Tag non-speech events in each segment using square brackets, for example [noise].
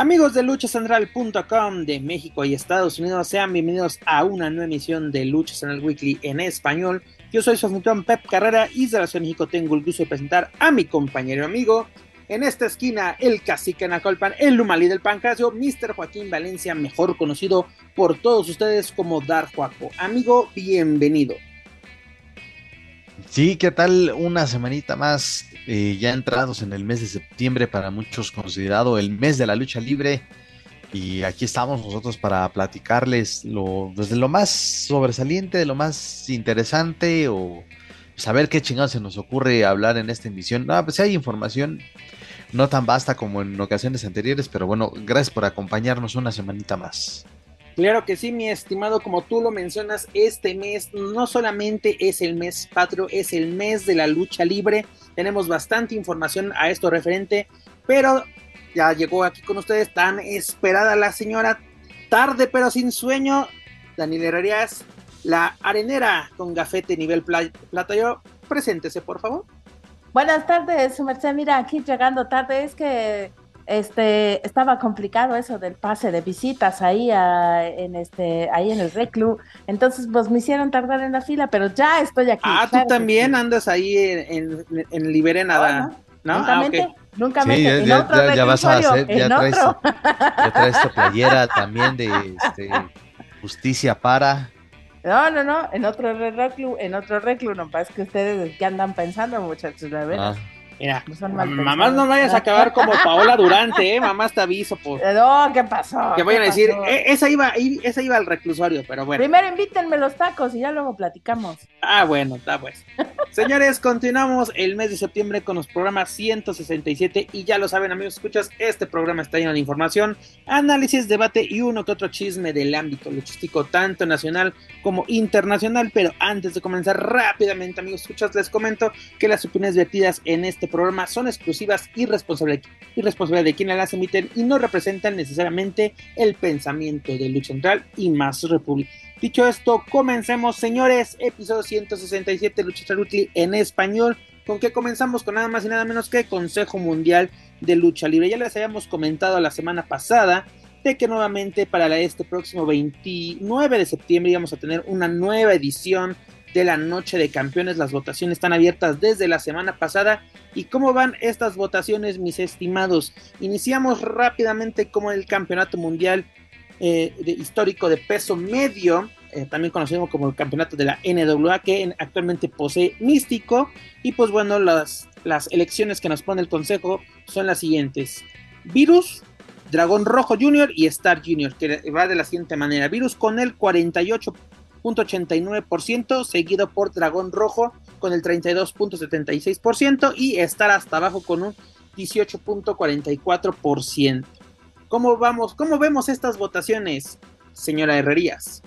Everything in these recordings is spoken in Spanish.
Amigos de luchacentral.com de México y Estados Unidos, sean bienvenidos a una nueva emisión de Lucha Central Weekly en español. Yo soy su anfitrión Pep Carrera y desde la Ciudad de México tengo el gusto de presentar a mi compañero amigo. En esta esquina, el cacique Nacolpan, el Lumalí del Pancracio, Mr. Joaquín Valencia, mejor conocido por todos ustedes como Dar Juaco. Amigo, bienvenido. Sí, ¿qué tal? Una semanita más, eh, ya entrados en el mes de septiembre, para muchos considerado el mes de la lucha libre. Y aquí estamos nosotros para platicarles lo, desde lo más sobresaliente, de lo más interesante o saber qué chingados se nos ocurre hablar en esta emisión. No, pues hay información no tan vasta como en ocasiones anteriores, pero bueno, gracias por acompañarnos una semanita más. Claro que sí, mi estimado, como tú lo mencionas, este mes no solamente es el mes patrio, es el mes de la lucha libre. Tenemos bastante información a esto referente, pero ya llegó aquí con ustedes tan esperada la señora, tarde pero sin sueño, Daniel Herrerías, la arenera con gafete nivel plata. Yo, preséntese, por favor. Buenas tardes, merced. Mira, aquí llegando tarde, es que este estaba complicado eso del pase de visitas ahí en este ahí en el reclu entonces pues me hicieron tardar en la fila pero ya estoy aquí ah tú también andas ahí en, en, Liberenada ¿no? Nunca ah, nunca sí, ya, ya, vas a hacer ya traes, ya traes tu [laughs] playera también de este, justicia para no, no, no, en otro reclu, en otro reclu, no pasa que ustedes qué andan pensando, muchachos, la verdad. Ah. Mira, mamás no vayas a acabar como Paola Durante, ¿eh? [laughs] Mamás te aviso. Por... No, ¿qué pasó? Que vayan a decir, eh, esa, iba, esa iba al reclusorio, pero bueno. Primero invítenme los tacos y ya luego platicamos. Ah, bueno, está pues. [laughs] Señores, continuamos el mes de septiembre con los programas 167 y ya lo saben, amigos, escuchas, este programa está lleno de información, análisis, debate y uno que otro chisme del ámbito luchístico, tanto nacional como internacional. Pero antes de comenzar rápidamente, amigos, escuchas, les comento que las opiniones vertidas en este programas son exclusivas y responsabilidad de quienes las emiten y no representan necesariamente el pensamiento de Lucha Central y más República. Dicho esto, comencemos, señores. Episodio 167 Lucha Central en español. ¿Con qué comenzamos? Con nada más y nada menos que Consejo Mundial de Lucha Libre. Ya les habíamos comentado la semana pasada de que nuevamente para este próximo 29 de septiembre íbamos a tener una nueva edición de la Noche de Campeones. Las votaciones están abiertas desde la semana pasada. ¿Y cómo van estas votaciones, mis estimados? Iniciamos rápidamente como el Campeonato Mundial eh, histórico de peso medio, eh, también conocido como el campeonato de la NWA, que actualmente posee Místico. Y pues bueno, las, las elecciones que nos pone el consejo son las siguientes. Virus, Dragón Rojo Junior y Star Junior, que va de la siguiente manera. Virus con el 48 .89%, seguido por Dragón Rojo con el 32.76% y estar hasta abajo con un 18.44%. ¿Cómo vamos? ¿Cómo vemos estas votaciones, señora Herrerías?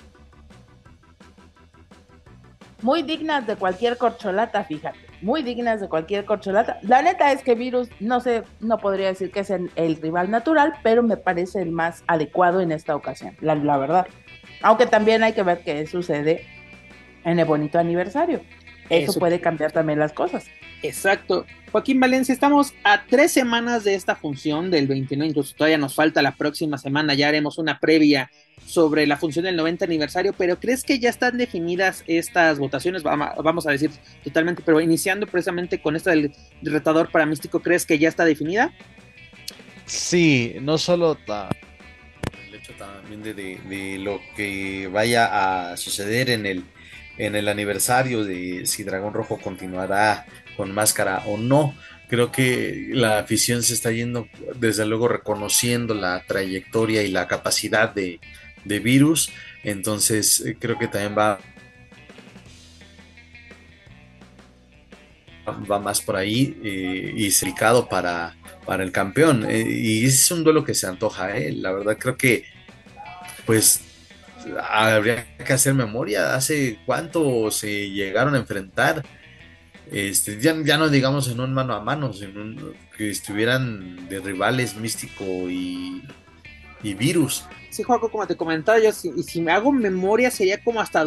Muy dignas de cualquier corcholata, fíjate. Muy dignas de cualquier corcholata. La neta es que Virus, no sé, no podría decir que es el, rival natural, pero me parece el más adecuado en esta ocasión, la verdad. Aunque también hay que ver qué sucede en el bonito aniversario. Eso, puede cambiar también las cosas. Exacto. Joaquín Valencia, estamos a tres semanas de esta función del 29, incluso todavía nos falta la próxima semana, ya haremos una previa sobre la función del 90 aniversario, pero ¿crees que ya están definidas estas votaciones? Vamos a decir totalmente, pero iniciando precisamente con esta del retador para místico, ¿crees que ya está definida? Sí, no solo también de, lo que vaya a suceder en el, en el aniversario de si Dragón Rojo continuará con máscara o no. Creo que la afición se está yendo, desde luego, reconociendo la trayectoria y la capacidad de, Virus. Entonces, eh, creo que también va va más por ahí eh, y cercado para, para el campeón. Eh, y es un duelo que se antoja, eh. la verdad creo que pues habría que hacer memoria, hace cuánto se llegaron a enfrentar este, ya, ya no digamos en un mano a mano, sino que estuvieran de rivales Místico y, y Virus. Sí, Juaco, como te comentaba, yo si, me hago memoria sería como hasta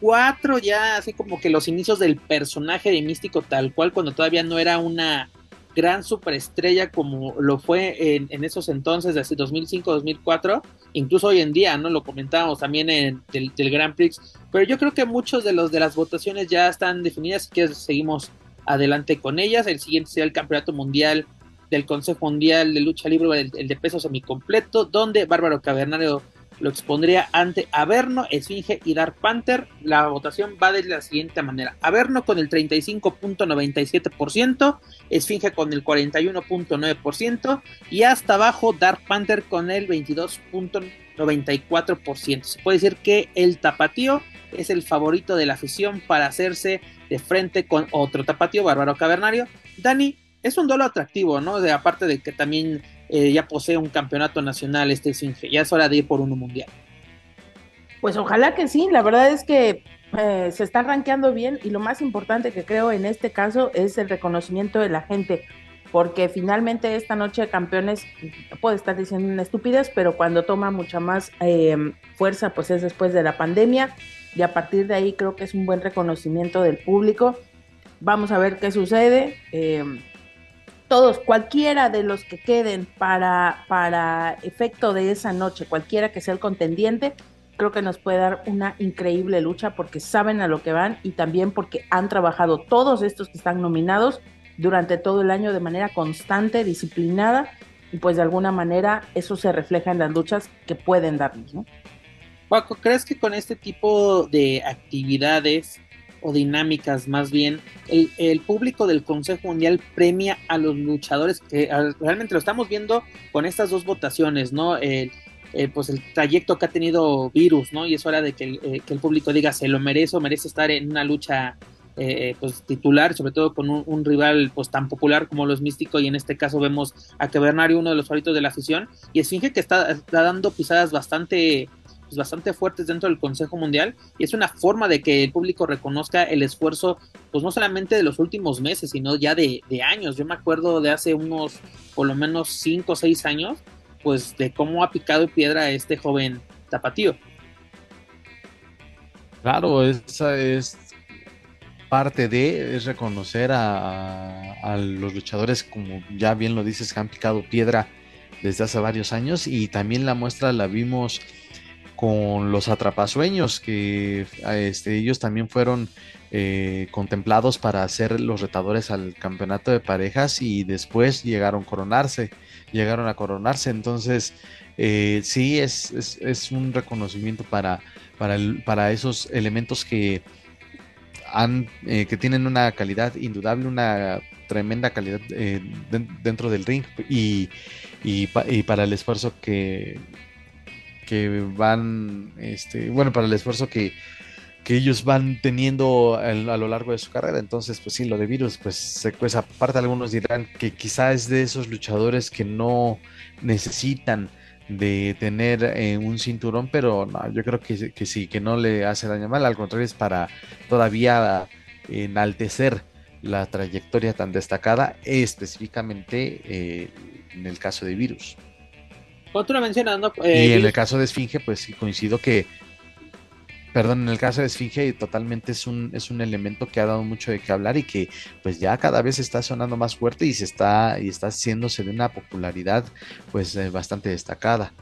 2004, ya así como que los inicios del personaje de Místico tal cual, cuando todavía no era una gran superestrella como lo fue en, esos entonces, desde 2005-2004, incluso hoy en día, ¿no? Lo comentábamos también en el del Grand Prix, pero yo creo que muchos de los de las votaciones ya están definidas, así que seguimos adelante con ellas. El siguiente será el Campeonato Mundial del Consejo Mundial de Lucha Libre, el, el de peso semicompleto, donde Bárbaro Cavernario lo expondría ante Averno, Esfinge y Dark Panther. La votación va de la siguiente manera: Averno con el 35.97%, Esfinge con el 41.9% y hasta abajo Dark Panther con el 22.94%. Se puede decir que el tapatío es el favorito de la afición para hacerse de frente con otro tapatío, Bárbaro Cavernario. Dani, es un duelo atractivo, ¿no? De, aparte de que también eh, ya posee un campeonato nacional este Singe, ya es hora de ir por uno mundial. Pues ojalá que sí, la verdad es que eh, se está rankeando bien y lo más importante que creo en este caso es el reconocimiento de la gente, porque finalmente esta noche de campeones puede estar diciendo una estupidez, pero cuando toma mucha más eh, fuerza pues es después de la pandemia y a partir de ahí creo que es un buen reconocimiento del público. Vamos a ver qué sucede todos, cualquiera de los que queden para, para efecto de esa noche, cualquiera que sea el contendiente, creo que nos puede dar una increíble lucha porque saben a lo que van y también porque han trabajado todos estos que están nominados durante todo el año de manera constante, disciplinada y pues de alguna manera eso se refleja en las luchas que pueden darnos, ¿no? Paco, ¿crees que con este tipo de actividades o dinámicas más bien, el, público del Consejo Mundial premia a los luchadores, que realmente lo estamos viendo con estas dos votaciones, ¿no? El, pues el trayecto que ha tenido Virus, ¿no? Y es hora de que el, eh, público diga, se lo merece o merece estar en una lucha eh, pues titular, sobre todo con un, rival pues tan popular como los Místicos y en este caso vemos a Cavernario, uno de los favoritos de la afición, y Esfinge que está dando pisadas bastante pues, bastante fuertes dentro del Consejo Mundial y es una forma de que el público reconozca el esfuerzo, pues no solamente de los últimos meses, sino ya de, años. Yo me acuerdo de hace unos, por lo menos 5 o 6 años, pues de cómo ha picado piedra este joven tapatío. Claro, esa es parte de, es reconocer a, a, los luchadores, como ya bien lo dices, que han picado piedra desde hace varios años y también la muestra la vimos con los atrapasueños, que este, ellos también fueron eh, contemplados para ser los retadores al campeonato de parejas y después llegaron a coronarse, llegaron a coronarse. Entonces, eh, sí, es, es, un reconocimiento para, para, para esos elementos que, han, eh, que tienen una calidad indudable, una tremenda calidad dentro del ring y, y, y para el esfuerzo que, que van, este, bueno, para el esfuerzo que, ellos van teniendo a, lo largo de su carrera. Entonces, pues sí, lo de virus, pues, pues aparte algunos dirán que quizá es de esos luchadores que no necesitan de tener eh, un cinturón, pero no, yo creo que, que, sí, que no le hace daño mal, al contrario es para todavía enaltecer la trayectoria tan destacada, específicamente eh, en el caso de Virus. Mencionando. Eh, y en el caso de Esfinge, pues sí coincido que. Perdón, en el caso de Esfinge totalmente es un, es un elemento que ha dado mucho de qué hablar y que pues ya cada vez está sonando más fuerte y se está, y está haciéndose de una popularidad pues eh, bastante destacada.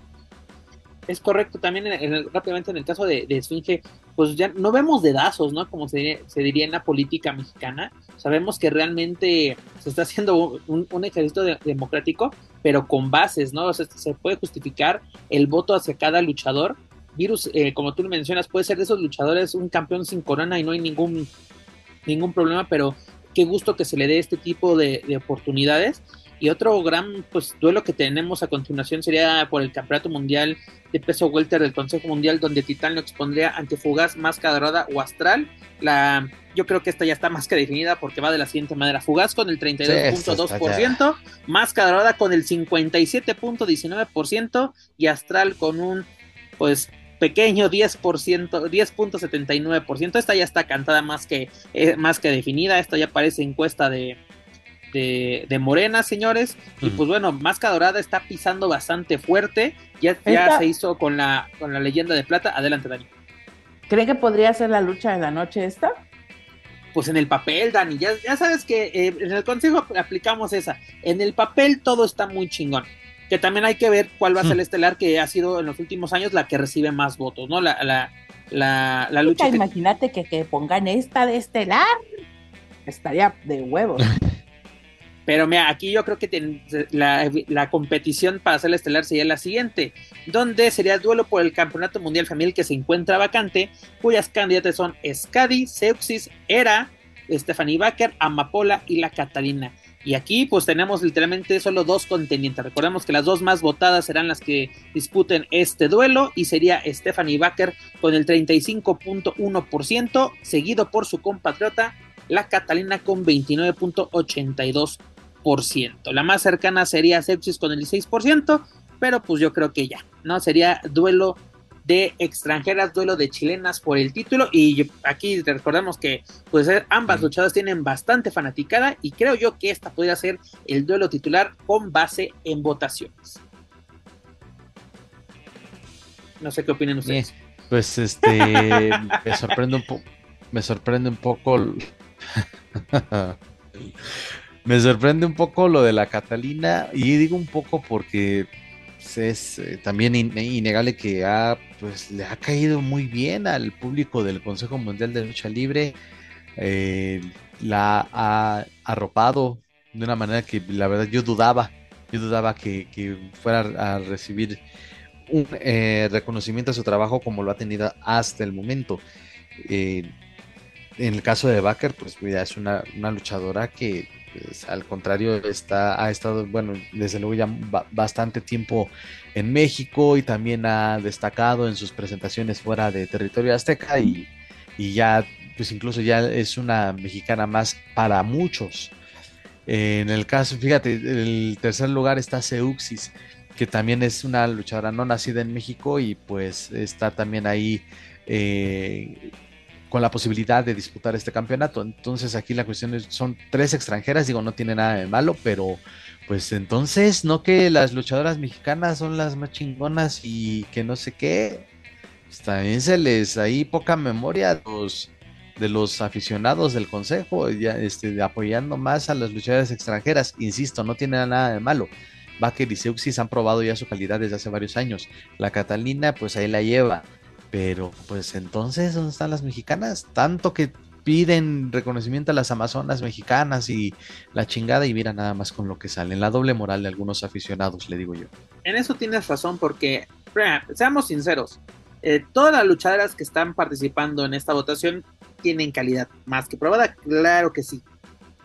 Es correcto, también rápidamente en el caso de, Esfinge, pues ya no vemos dedazos, ¿no? Como se, diría en la política mexicana. Sabemos que realmente se está haciendo un, ejercicio democrático, pero con bases, ¿no? O sea, se puede justificar el voto hacia cada luchador. Virus, eh, como tú lo mencionas, puede ser de esos luchadores un campeón sin corona y no hay ningún, ningún problema, pero qué gusto que se le dé este tipo de, de oportunidades. Y otro gran pues, duelo que tenemos a continuación sería por el Campeonato Mundial de Peso Welter del Consejo Mundial, donde Titán lo expondría ante Fugaz, Máscara Dorada o Astral. La, yo creo que esta ya está más que definida porque va de la siguiente manera: Fugaz con el 32.2%, Máscara Dorada con el 57.19% y Astral con un pues pequeño 10%, 10.79%. Esta ya está cantada más que, eh, más que definida. Esta ya parece encuesta de, de, Morena, señores. Y pues bueno, Máscara Dorada está pisando bastante fuerte. Ya, ya se hizo con la, con la leyenda de plata. Adelante, Dani. ¿Cree que podría ser la lucha de la noche esta? Pues en el papel, Dani. Ya, ya sabes que eh, en el consejo aplicamos esa. En el papel todo está muy chingón que también hay que ver cuál va a ser el estelar que ha sido en los últimos años la que recibe más votos, ¿no? La, la, la, la lucha. Imagínate que, que, pongan esta de estelar, estaría de huevos. [laughs] Pero mira, aquí yo creo que la, la, competición para hacer el estelar sería la siguiente, donde sería el duelo por el Campeonato Mundial Femenil que se encuentra vacante, cuyas candidatas son Scadi, Seuxis, Era, Stephanie Baker, Amapola y la Catalina. Y aquí pues tenemos literalmente solo dos contendientes. Recordemos que las dos más votadas serán las que disputen este duelo y sería Stephanie Baker con el 35.1%, seguido por su compatriota la Catalina con 29.82%. La más cercana sería Sepsis con el 16%, pero pues yo creo que ya, ¿no? Sería duelo de extranjeras, duelo de chilenas por el título. Y aquí recordemos que pues, eh, ambas luchadoras tienen bastante fanaticada y creo yo que esta podría ser el duelo titular con base en votaciones. No sé qué opinan ustedes. Pues este me sorprende un poco me sorprende un poco [laughs] me sorprende un poco lo de la Catalina y digo un poco porque es eh, también innegable que ha, pues, le ha caído muy bien al público del Consejo Mundial de Lucha Libre. Eh, la ha arropado de una manera que la verdad yo dudaba, yo dudaba que, fuera a recibir un eh, reconocimiento a su trabajo como lo ha tenido hasta el momento. en el caso de Baker, pues mira, es una, una luchadora que al contrario, está, ha estado, bueno, desde luego ya bastante tiempo en México y también ha destacado en sus presentaciones fuera de territorio azteca y, ya, pues incluso ya es una mexicana más para muchos. En el caso, fíjate, el tercer lugar está Seuxis, que también es una luchadora no nacida en México y pues está también ahí eh, con la posibilidad de disputar este campeonato. Entonces aquí la cuestión es, son tres extranjeras, digo, no tiene nada de malo, pero pues entonces, no que las luchadoras mexicanas son las más chingonas y que no sé qué, pues también se les ahí poca memoria los, de los aficionados del consejo, ya, este, apoyando más a las luchadoras extranjeras. Insisto, no tiene nada de malo. Baker y Seuxis han probado ya su calidad desde hace varios años. La Catalina, pues ahí la lleva. Pero pues entonces, ¿dónde están las mexicanas? Tanto que piden reconocimiento a las amazonas mexicanas y la chingada y mira nada más con lo que sale. En la doble moral de algunos aficionados, le digo yo. En eso tienes razón porque, seamos sinceros, eh, todas las luchadoras que están participando en esta votación tienen calidad más que probada, claro que sí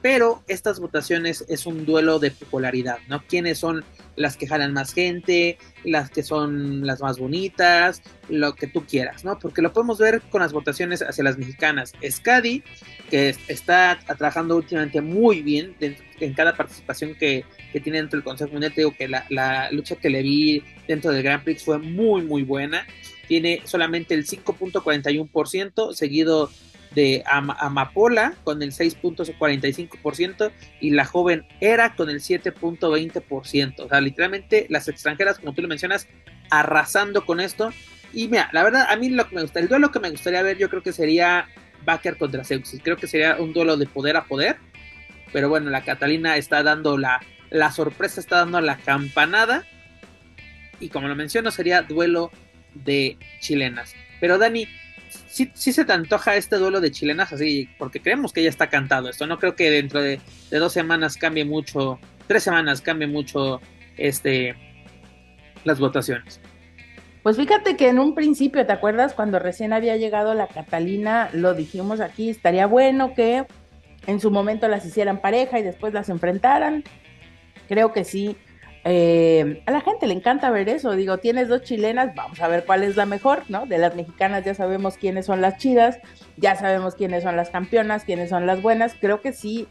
pero estas votaciones es un duelo de popularidad, ¿no? ¿Quiénes son las que jalan más gente, las que son las más bonitas, lo que tú quieras, ¿no? Porque lo podemos ver con las votaciones hacia las mexicanas. Scadi, que está trabajando últimamente muy bien en cada participación que, tiene dentro del Consejo Mundial, te digo que la, la lucha que le vi dentro del Grand Prix fue muy, muy buena. Tiene solamente el 5.41%, seguido de Amapola con el 6.45% y la joven Era con el 7.20%. O sea, literalmente las extranjeras, como tú lo mencionas, arrasando con esto. Y mira, la verdad, a mí lo que me gusta, el duelo que me gustaría ver, yo creo que sería Baker contra Seuxis. Creo que sería un duelo de poder a poder. Pero bueno, la Catalina está dando la, la sorpresa, está dando la campanada. Y como lo menciono, sería duelo de chilenas. Pero Dani, sí, se te antoja este duelo de chilenas así, porque creemos que ya está cantado esto. No creo que dentro de, dos semanas cambie mucho, tres semanas cambie mucho este las votaciones. Pues fíjate que en un principio, ¿te acuerdas? Cuando recién había llegado la Catalina, lo dijimos aquí, estaría bueno que en su momento las hicieran pareja y después las enfrentaran. Creo que sí, eh, a la gente le encanta ver eso. Digo, tienes dos chilenas, vamos a ver cuál es la mejor, ¿no? De las mexicanas ya sabemos quiénes son las chidas, ya sabemos quiénes son las campeonas, quiénes son las buenas. Creo que sí,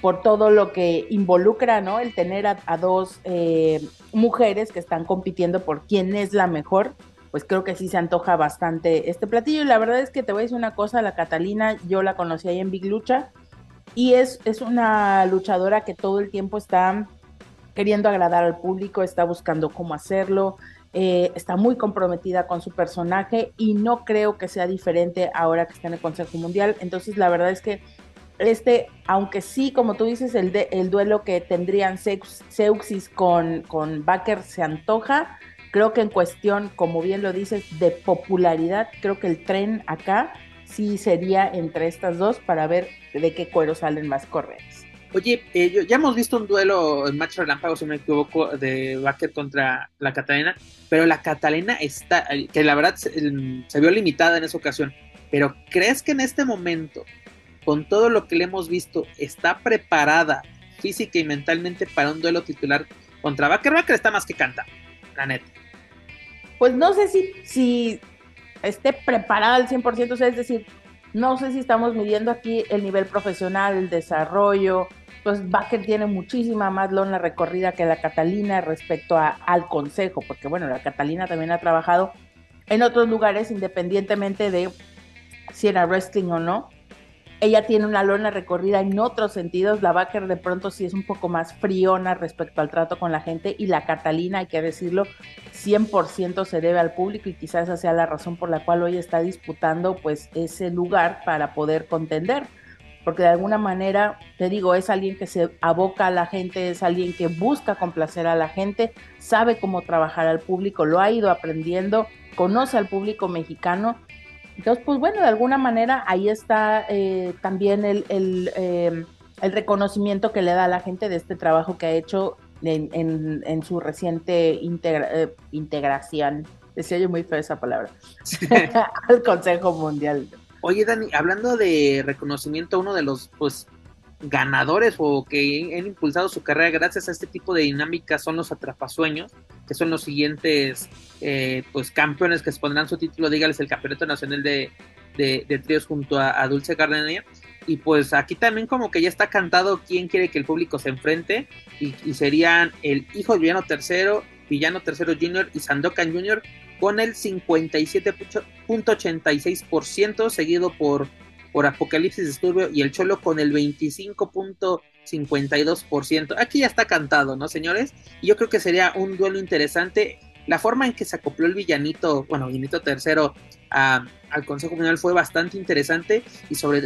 por todo lo que involucra, ¿no? El tener a, dos eh, mujeres que están compitiendo por quién es la mejor. pues creo que sí se antoja bastante este platillo. Y la verdad es que te voy a decir una cosa, la Catalina, yo la conocí ahí en Big Lucha y es, es una luchadora que todo el tiempo está queriendo agradar al público, está buscando cómo hacerlo, eh, está muy comprometida con su personaje y no creo que sea diferente ahora que está en el Consejo Mundial. Entonces, la verdad es que este, aunque sí, como tú dices, el, duelo que tendrían Seuxis con, con Baker se antoja, creo que en cuestión, como bien lo dices, de popularidad, creo que el tren acá sí sería entre estas dos para ver de qué cuero salen más correas. Oye, eh, ya hemos visto un duelo en match relámpago, si no me equivoco, de Baker contra la Catalina, pero la Catalina está, que la verdad se, se vio limitada en esa ocasión, pero ¿crees que en este momento con todo lo que le hemos visto, está preparada física y mentalmente para un duelo titular contra Baker. Baker está más que canta, la neta. Pues no sé si, si esté preparada al 100%, o sea, es decir, no sé si estamos midiendo aquí el nivel profesional, el desarrollo. Pues Baker tiene muchísima más lona recorrida que la Catalina respecto a, al consejo, porque bueno, la Catalina también ha trabajado en otros lugares independientemente de si era wrestling o no ella tiene una lona recorrida en otros sentidos. La Baker de pronto sí es un poco más friona respecto al trato con la gente y la Catalina, hay que decirlo, 100% se debe al público y quizás esa sea la razón por la cual hoy está disputando pues ese lugar para poder contender. Porque de alguna manera, te digo, es alguien que se aboca a la gente, es alguien que busca complacer a la gente, sabe cómo trabajar al público, lo ha ido aprendiendo, conoce al público mexicano entonces, pues bueno, de alguna manera ahí está eh, también el, em, el, reconocimiento que le da a la gente de este trabajo que ha hecho en, en, su reciente eh, integración. Decía yo muy feo esa palabra. [laughs] al Consejo Mundial. Oye, Dani, hablando de reconocimiento, uno de los pues ganadores o que han impulsado su carrera gracias a este tipo de dinámicas son los atrapasueños, que son los siguientes eh, pues campeones que se pondrán su título, dígales el Campeonato Nacional de, de, Tríos junto a, Dulce Gardenia. Y pues aquí también como que ya está cantado quién quiere que el público se enfrente y, serían el hijo de Villano Tercero, Villano Tercero Junior y Sandokan Junior con el 57.86%, seguido por por Apocalipsis Disturbio y el Cholo con el 25.52%. Aquí ya está cantado, ¿no, señores? Y yo creo que sería un duelo interesante. La forma en que se acopló el villanito, bueno, villanito tercero al Consejo Mundial fue bastante interesante y sobre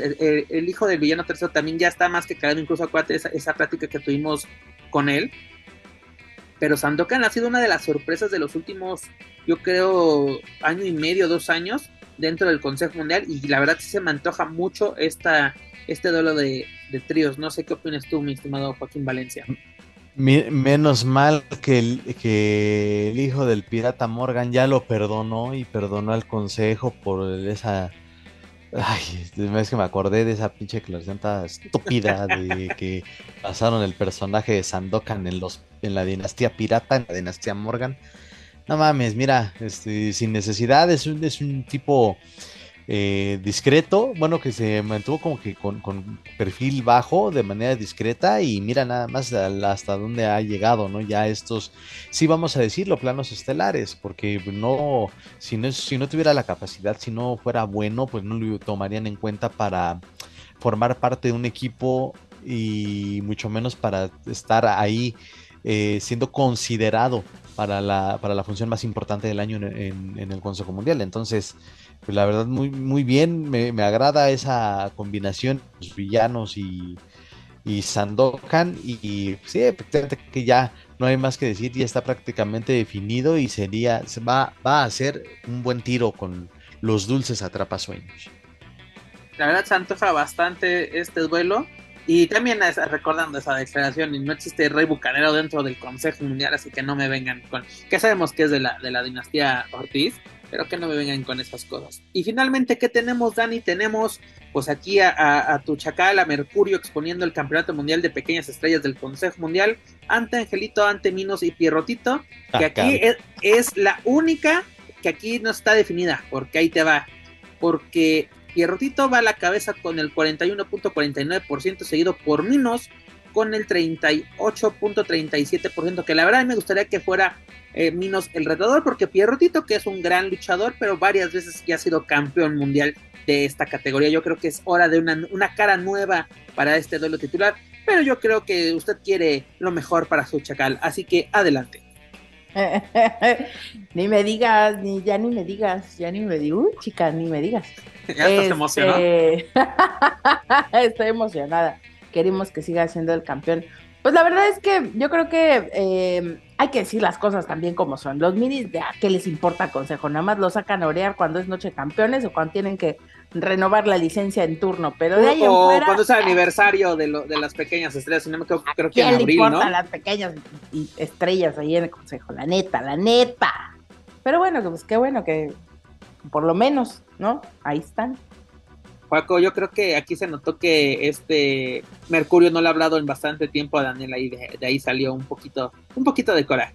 el, hijo del villano tercero también ya está más que cagado, incluso acuérdate esa, esa plática que tuvimos con él. Pero Sandokan ha sido una de las sorpresas de los últimos, yo creo, año y medio, dos años, dentro del Consejo Mundial y la verdad sí se me antoja mucho esta, este duelo de, tríos. No sé qué opinas tú, mi estimado Joaquín Valencia. menos mal que el, que el hijo del pirata Morgan ya lo perdonó y perdonó al consejo por esa... Ay, es que me acordé de esa pinche declaración tan estúpida de que pasaron el personaje de Sandokan en, los, en la dinastía pirata, en la dinastía Morgan. No mames, mira, este, sin necesidad, es un, es un tipo eh, discreto, bueno, que se mantuvo como que con, perfil bajo de manera discreta y mira nada más hasta dónde ha llegado, ¿no? Ya estos, sí vamos a decirlo, planos estelares, porque no, si no, si no tuviera la capacidad, si no fuera bueno, pues no lo tomarían en cuenta para formar parte de un equipo y mucho menos para estar ahí eh, siendo considerado para la, para la función más importante del año en, el Consejo Mundial. Entonces, pues la verdad, muy, muy bien, me, agrada esa combinación, los villanos y, y Sandokan, y, sí, efectivamente que ya no hay más que decir, ya está prácticamente definido y sería, va, va a ser un buen tiro con los dulces atrapasueños. La verdad se bastante este duelo. Y también recordando esa declaración, y no existe rey bucanero dentro del Consejo Mundial, así que no me vengan con, que sabemos que es de la, de la dinastía Ortiz, pero que no me vengan con esas cosas. Y finalmente, ¿qué tenemos, Dani? Tenemos pues aquí a, a, tu chacal, a Mercurio, exponiendo el Campeonato Mundial de Pequeñas Estrellas del Consejo Mundial, ante Angelito, ante Minos y Pierrotito, que aquí es, es la única que aquí no está definida, porque ahí te va. Porque Pierrotito va a la cabeza con el 41.49%, seguido por Minos con el 38.37%, que la verdad me gustaría que fuera eh, Minos el retador, porque Pierrotito, que es un gran luchador, pero varias veces ya ha sido campeón mundial de esta categoría. Yo creo que es hora de una, una cara nueva para este duelo titular, pero yo creo que usted quiere lo mejor para su chacal, así que adelante. [laughs] ni me digas, ni ya ni me digas, ya ni me digas, uh, chica, ni me digas. ya estás emocionada. Este, [laughs] estoy emocionada. Queremos que siga siendo el campeón. Pues la verdad es que yo creo que eh, hay que decir las cosas también como son. Los minis, ¿de qué les importa consejo? Nada más lo sacan a orear cuando es noche de campeones o cuando tienen que renovar la licencia en turno. Pero de ahí o fuera, cuando es el aniversario de, lo, de las pequeñas estrellas, no me creo, creo que en ¿Quién le abril, importa ¿no? las pequeñas estrellas ahí en el consejo? La neta, la neta. Pero bueno, pues qué bueno que por lo menos, ¿no? Ahí están. Paco, yo creo que aquí se notó que este Mercurio no le ha hablado en bastante tiempo a Daniela y de, ahí salió un poquito, un poquito de coraje.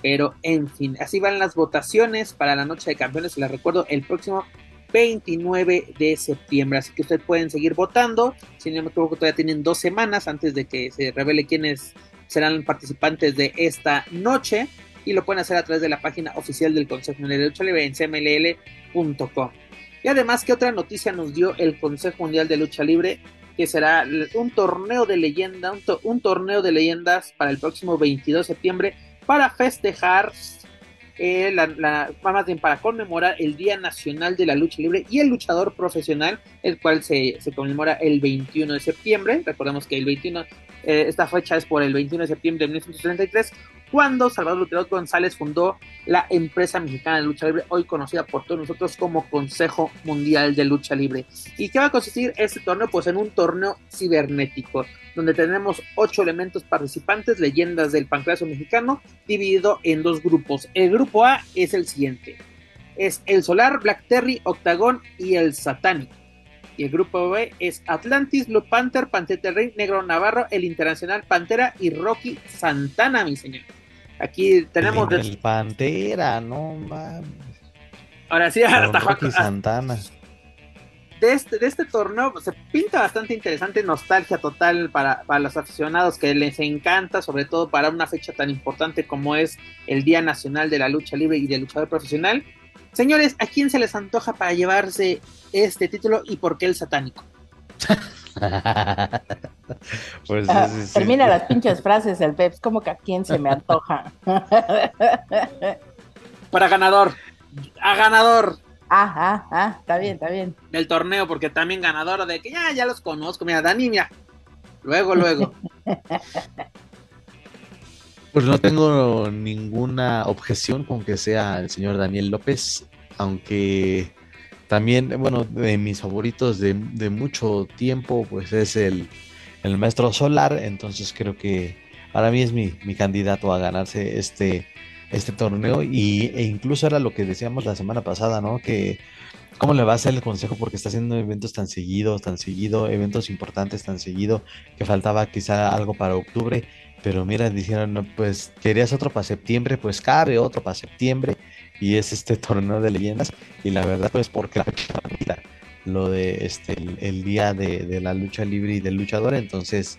Pero en fin, así van las votaciones para la noche de campeones. Les recuerdo el próximo 29 de septiembre. Así que ustedes pueden seguir votando. Si no me equivoco, todavía tienen dos semanas antes de que se revele quiénes serán participantes de esta noche. Y lo pueden hacer a través de la página oficial del Consejo Mundial de Lucha Libre en cmll.com. Y además, ¿qué otra noticia nos dio el Consejo Mundial de Lucha Libre? Que será un torneo de leyenda, un, un torneo de leyendas para el próximo 22 de septiembre para festejar, eh, la, la, más bien para conmemorar el Día Nacional de la Lucha Libre y el luchador profesional, el cual se, se conmemora el 21 de septiembre. Recordemos que el 21, eh, esta fecha es por el 21 de septiembre de 1933, cuando Salvador Lutero González fundó la empresa mexicana de lucha libre, hoy conocida por todos nosotros como Consejo Mundial de Lucha Libre. ¿Y qué va a consistir este torneo? Pues en un torneo cibernético, donde tenemos ocho elementos participantes, leyendas del pancreaso mexicano, dividido en dos grupos. El grupo A es el siguiente. Es el Solar, Black Terry, Octagón y el Satánico. Y el grupo B es Atlantis, Blue Panther, Pantera Rey, Negro Navarro, el Internacional Pantera y Rocky Santana, mi señor. Aquí tenemos. El, el Pantera, no mames. Ahora sí, [laughs] hasta Rocky Santana. De este, de este torneo se pinta bastante interesante, nostalgia total para, para, los aficionados que les encanta, sobre todo para una fecha tan importante como es el Día Nacional de la Lucha Libre y del Luchador Profesional. Señores, ¿a quién se les antoja para llevarse este título y por qué el satánico? [laughs] pues, ah, sí, sí, termina sí. las pinches frases el Peps, como que a quién se me antoja. [laughs] Para ganador, a ganador. Ah, ah, ah, está bien, está bien. Del torneo, porque también ganador de que ya, ya los conozco. Mira, Dani, mira. Luego, luego. [laughs] Pues no tengo ninguna objeción con que sea el señor Daniel López, aunque también, bueno, de mis favoritos de, de mucho tiempo, pues es el, el, maestro Solar, entonces creo que para mí es mi, mi candidato a ganarse este, este torneo y, e incluso era lo que decíamos la semana pasada, ¿no? Que cómo le va a hacer el consejo porque está haciendo eventos tan seguidos, tan seguido, eventos importantes tan seguido, que faltaba quizá algo para octubre, pero mira, dijeron, pues querías otro para septiembre, pues cabe otro para septiembre y es este [laughs] torneo de leyendas. Y la verdad pues porque la lo de este el, el día de, de, la lucha libre y del luchador entonces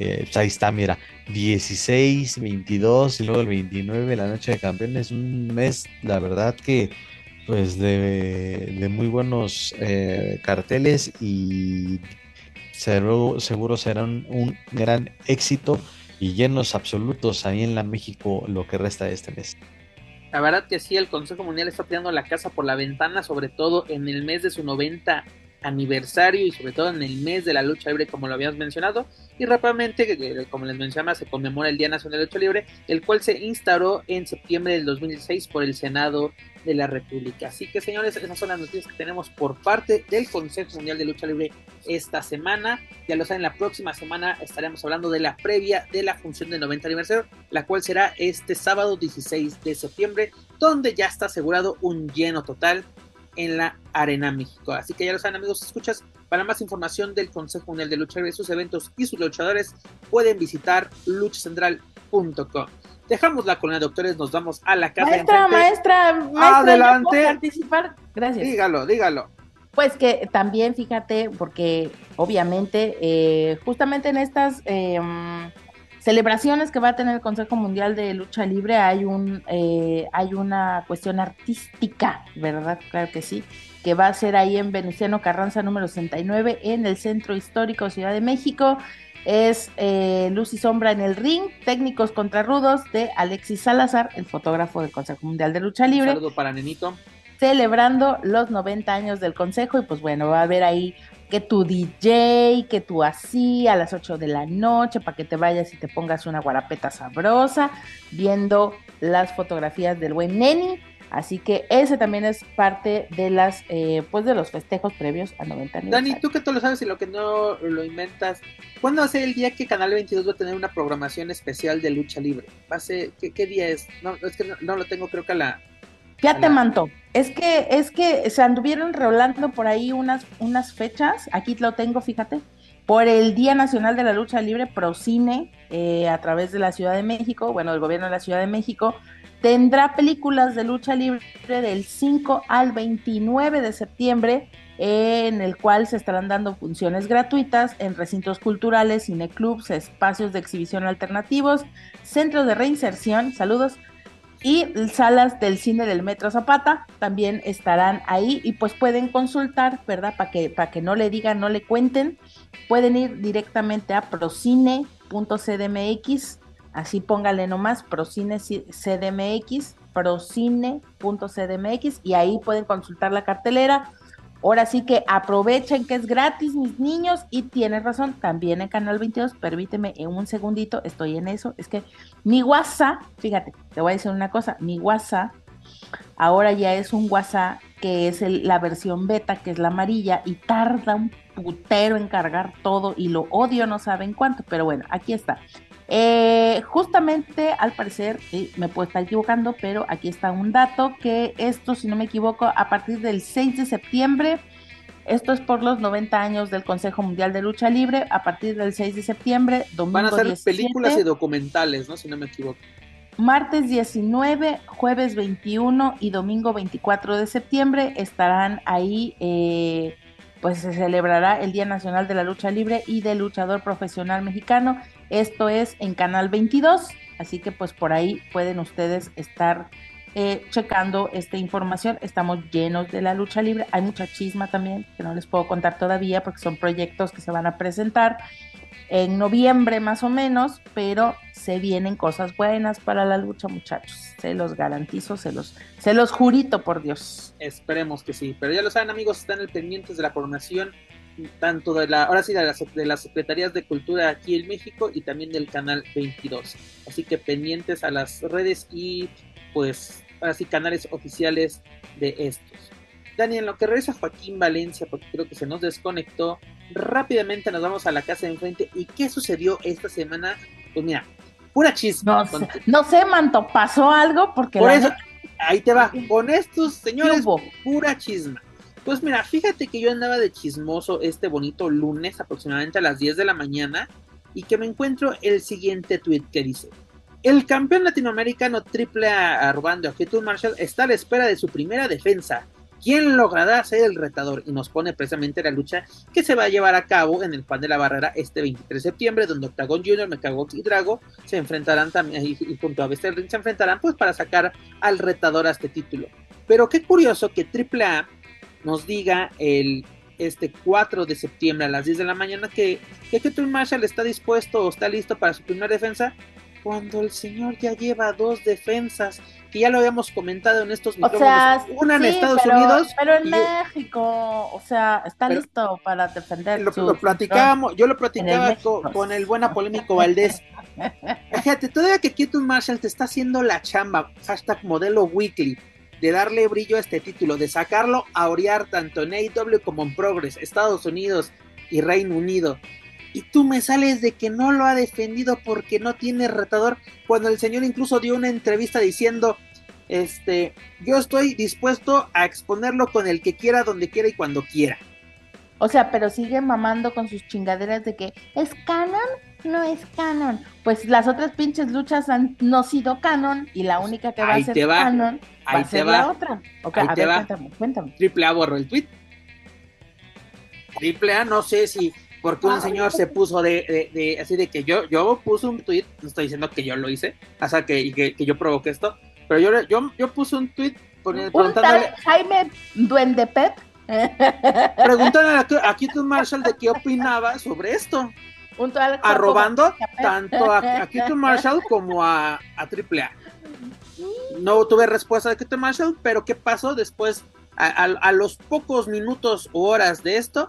eh, pues ahí está mira 16 22 y luego el 29 la noche de campeones un mes la verdad que pues de, muy buenos eh, carteles y seguro, seguro será un, un gran éxito y llenos absolutos ahí en la México lo que resta de este mes. La verdad que sí, el Consejo Mundial está tirando la casa por la ventana, sobre todo en el mes de su 90 aniversario y sobre todo en el mes de la lucha libre como lo habíamos mencionado. Y rápidamente como les mencionaba se conmemora el Día Nacional de Lucha Libre el cual se instauró en septiembre del 2016 por el Senado de la República. Así que señores esas son las noticias que tenemos por parte del Consejo Mundial de Lucha Libre esta semana. Ya lo saben la próxima semana estaremos hablando de la previa de la función del 90 aniversario la cual será este sábado 16 de septiembre donde ya está asegurado un lleno total en la Arena México. Así que ya lo saben, amigos, escuchas. Para más información del Consejo Mundial de Lucha Libre, sus eventos y sus luchadores, pueden visitar luchacentral.com. Dejamos la colonia de doctores, nos vamos a la casa. Maestra, maestra, maestra, Adelante. participar? Gracias. Dígalo, dígalo. Pues que también, fíjate, porque obviamente, eh, justamente en estas em, celebraciones que va a tener el Consejo Mundial de Lucha Libre hay un eh, hay una cuestión artística, ¿verdad? Claro que sí, que va a ser ahí en Venustiano Carranza número 69 en el Centro Histórico Ciudad de México. Es eh, Luz y Sombra en el ring, técnicos contra rudos de Alexis Salazar, el fotógrafo del Consejo Mundial de Lucha Libre. Un saludo para Nenito celebrando los 90 años del consejo y pues bueno, va a haber ahí que tu DJ, que tú así a las 8 de la noche para que te vayas y te pongas una guarapeta sabrosa viendo las fotografías del buen Neni. Así que ese también es parte de las, eh, pues de los festejos previos a 90 años. Dani, tú que tú lo sabes y lo que no lo inventas, ¿cuándo va a ser el día que Canal 22 va a tener una programación especial de lucha libre? ¿Va a ser, qué, día es? No, es que no, lo tengo creo que a la, ya te manto. Es que, es que se anduvieron rolando por ahí unas, unas fechas. Aquí lo tengo, fíjate. Por el Día Nacional de la Lucha Libre, Procine, eh, a través de la Ciudad de México, bueno, el gobierno de la Ciudad de México, tendrá películas de lucha libre del 5 al 29 de septiembre, en el cual se estarán dando funciones gratuitas en recintos culturales, cineclubs, espacios de exhibición alternativos, centros de reinserción, saludos, y salas del cine del Metro Zapata también estarán ahí y pues pueden consultar, ¿verdad? Para que, que no le digan, no le cuenten, pueden ir directamente a procine.cdmx, así póngale nomás, procine.cdmx, procine.cdmx y ahí pueden consultar la cartelera Ahora sí que aprovechen que es gratis, mis niños, y tienes razón, también en Canal 22, permíteme en un segundito, estoy en eso, es que mi WhatsApp, fíjate, te voy a decir una cosa, mi WhatsApp ahora ya es un WhatsApp que es la versión beta, que es la amarilla, y tarda un putero en cargar todo, y lo odio, no saben cuánto, pero bueno, aquí está. Eh, justamente, al parecer, me puedo estar equivocando, pero aquí está un dato que esto, si no me equivoco, a partir del 6 de septiembre, esto es por los 90 años del Consejo Mundial de Lucha Libre, a partir del 6 de septiembre, domingo Van a ser películas y documentales, ¿no? Si no me equivoco. Martes 19, jueves 21 y domingo 24 de septiembre estarán ahí eh, pues se celebrará el Día Nacional de la Lucha Libre y del Luchador Profesional Mexicano. Esto es en Canal 22, así que pues por ahí pueden ustedes estar eh, checando esta información. Estamos llenos de la lucha libre. Hay mucha chisma también que no les puedo contar todavía porque son proyectos que se van a presentar en noviembre más o menos, pero se vienen cosas buenas para la lucha, muchachos. Se los garantizo, se los, se los jurito por Dios. Esperemos que sí. Pero ya lo saben, amigos, están pendientes de la coronación, tanto de la, ahora sí, de las, de las Secretarías de Cultura aquí en México y también del canal 22. Así que pendientes a las redes y pues ahora sí, canales oficiales de estos. Daniel, lo que regresa Joaquín Valencia, porque creo que se nos desconectó, rápidamente nos vamos a la casa de enfrente. ¿Y qué sucedió esta semana? Pues mira, pura chisma. No, sé, Manto, pasó algo porque... Por eso, ahí te va, con estos señores, pura chisma. Pues mira, fíjate que yo andaba de chismoso este bonito lunes, aproximadamente a las 10 de la mañana, y que me encuentro el siguiente tweet que dice: El campeón latinoamericano triple A Armando Marshall está a la espera de su primera defensa. ¿Quién logrará ser el retador? Y nos pone precisamente la lucha que se va a llevar a cabo en el pan de la barrera este 23 de septiembre, donde Octagon Junior, Mechagox y Drago se enfrentarán también, y, junto a Bester Ring se enfrentarán pues para sacar al retador a este título. Pero qué curioso que AAA nos diga el este 4 de septiembre a las 10 de la mañana que, que Marshall está dispuesto o está listo para su primera defensa cuando el señor ya lleva dos defensas, que ya lo habíamos comentado en estos micrófonos, una en Estados Unidos. Pero en México, o sea, está listo para defender. Lo, lo platicábamos, yo lo platicaba con, el buena polémico Valdés. [laughs] Fíjate, todavía que Keaton Marshall te está haciendo la chamba, hashtag modelo weekly, de darle brillo a este título, de sacarlo a orear tanto en AEW como en Progress, Estados Unidos y Reino Unido y tú me sales de que no lo ha defendido porque no tiene retador, cuando el señor incluso dio una entrevista diciendo, este, yo estoy dispuesto a exponerlo con el que quiera, donde quiera y cuando quiera. O sea, pero sigue mamando con sus chingaderas de que es canon, no es canon. Pues las otras pinches luchas han no sido canon y la única que va a ser canon va a ser la otra. ahí te va. Triple A borró el tweet. Triple A, no sé si porque un señor se puso de, de, así de que yo, yo puse un tweet, no estoy diciendo que yo lo hice, o sea que, que, que yo provoqué esto, pero yo, yo, yo puse un tweet preguntándole. Jaime Duende Pep. [laughs] Preguntándole a, Keaton Marshall de qué opinaba sobre esto. Arrobando tanto a, a Marshall como a, a AAA. No tuve respuesta de Keaton Marshall, pero ¿qué pasó después? A, los pocos minutos o horas de esto,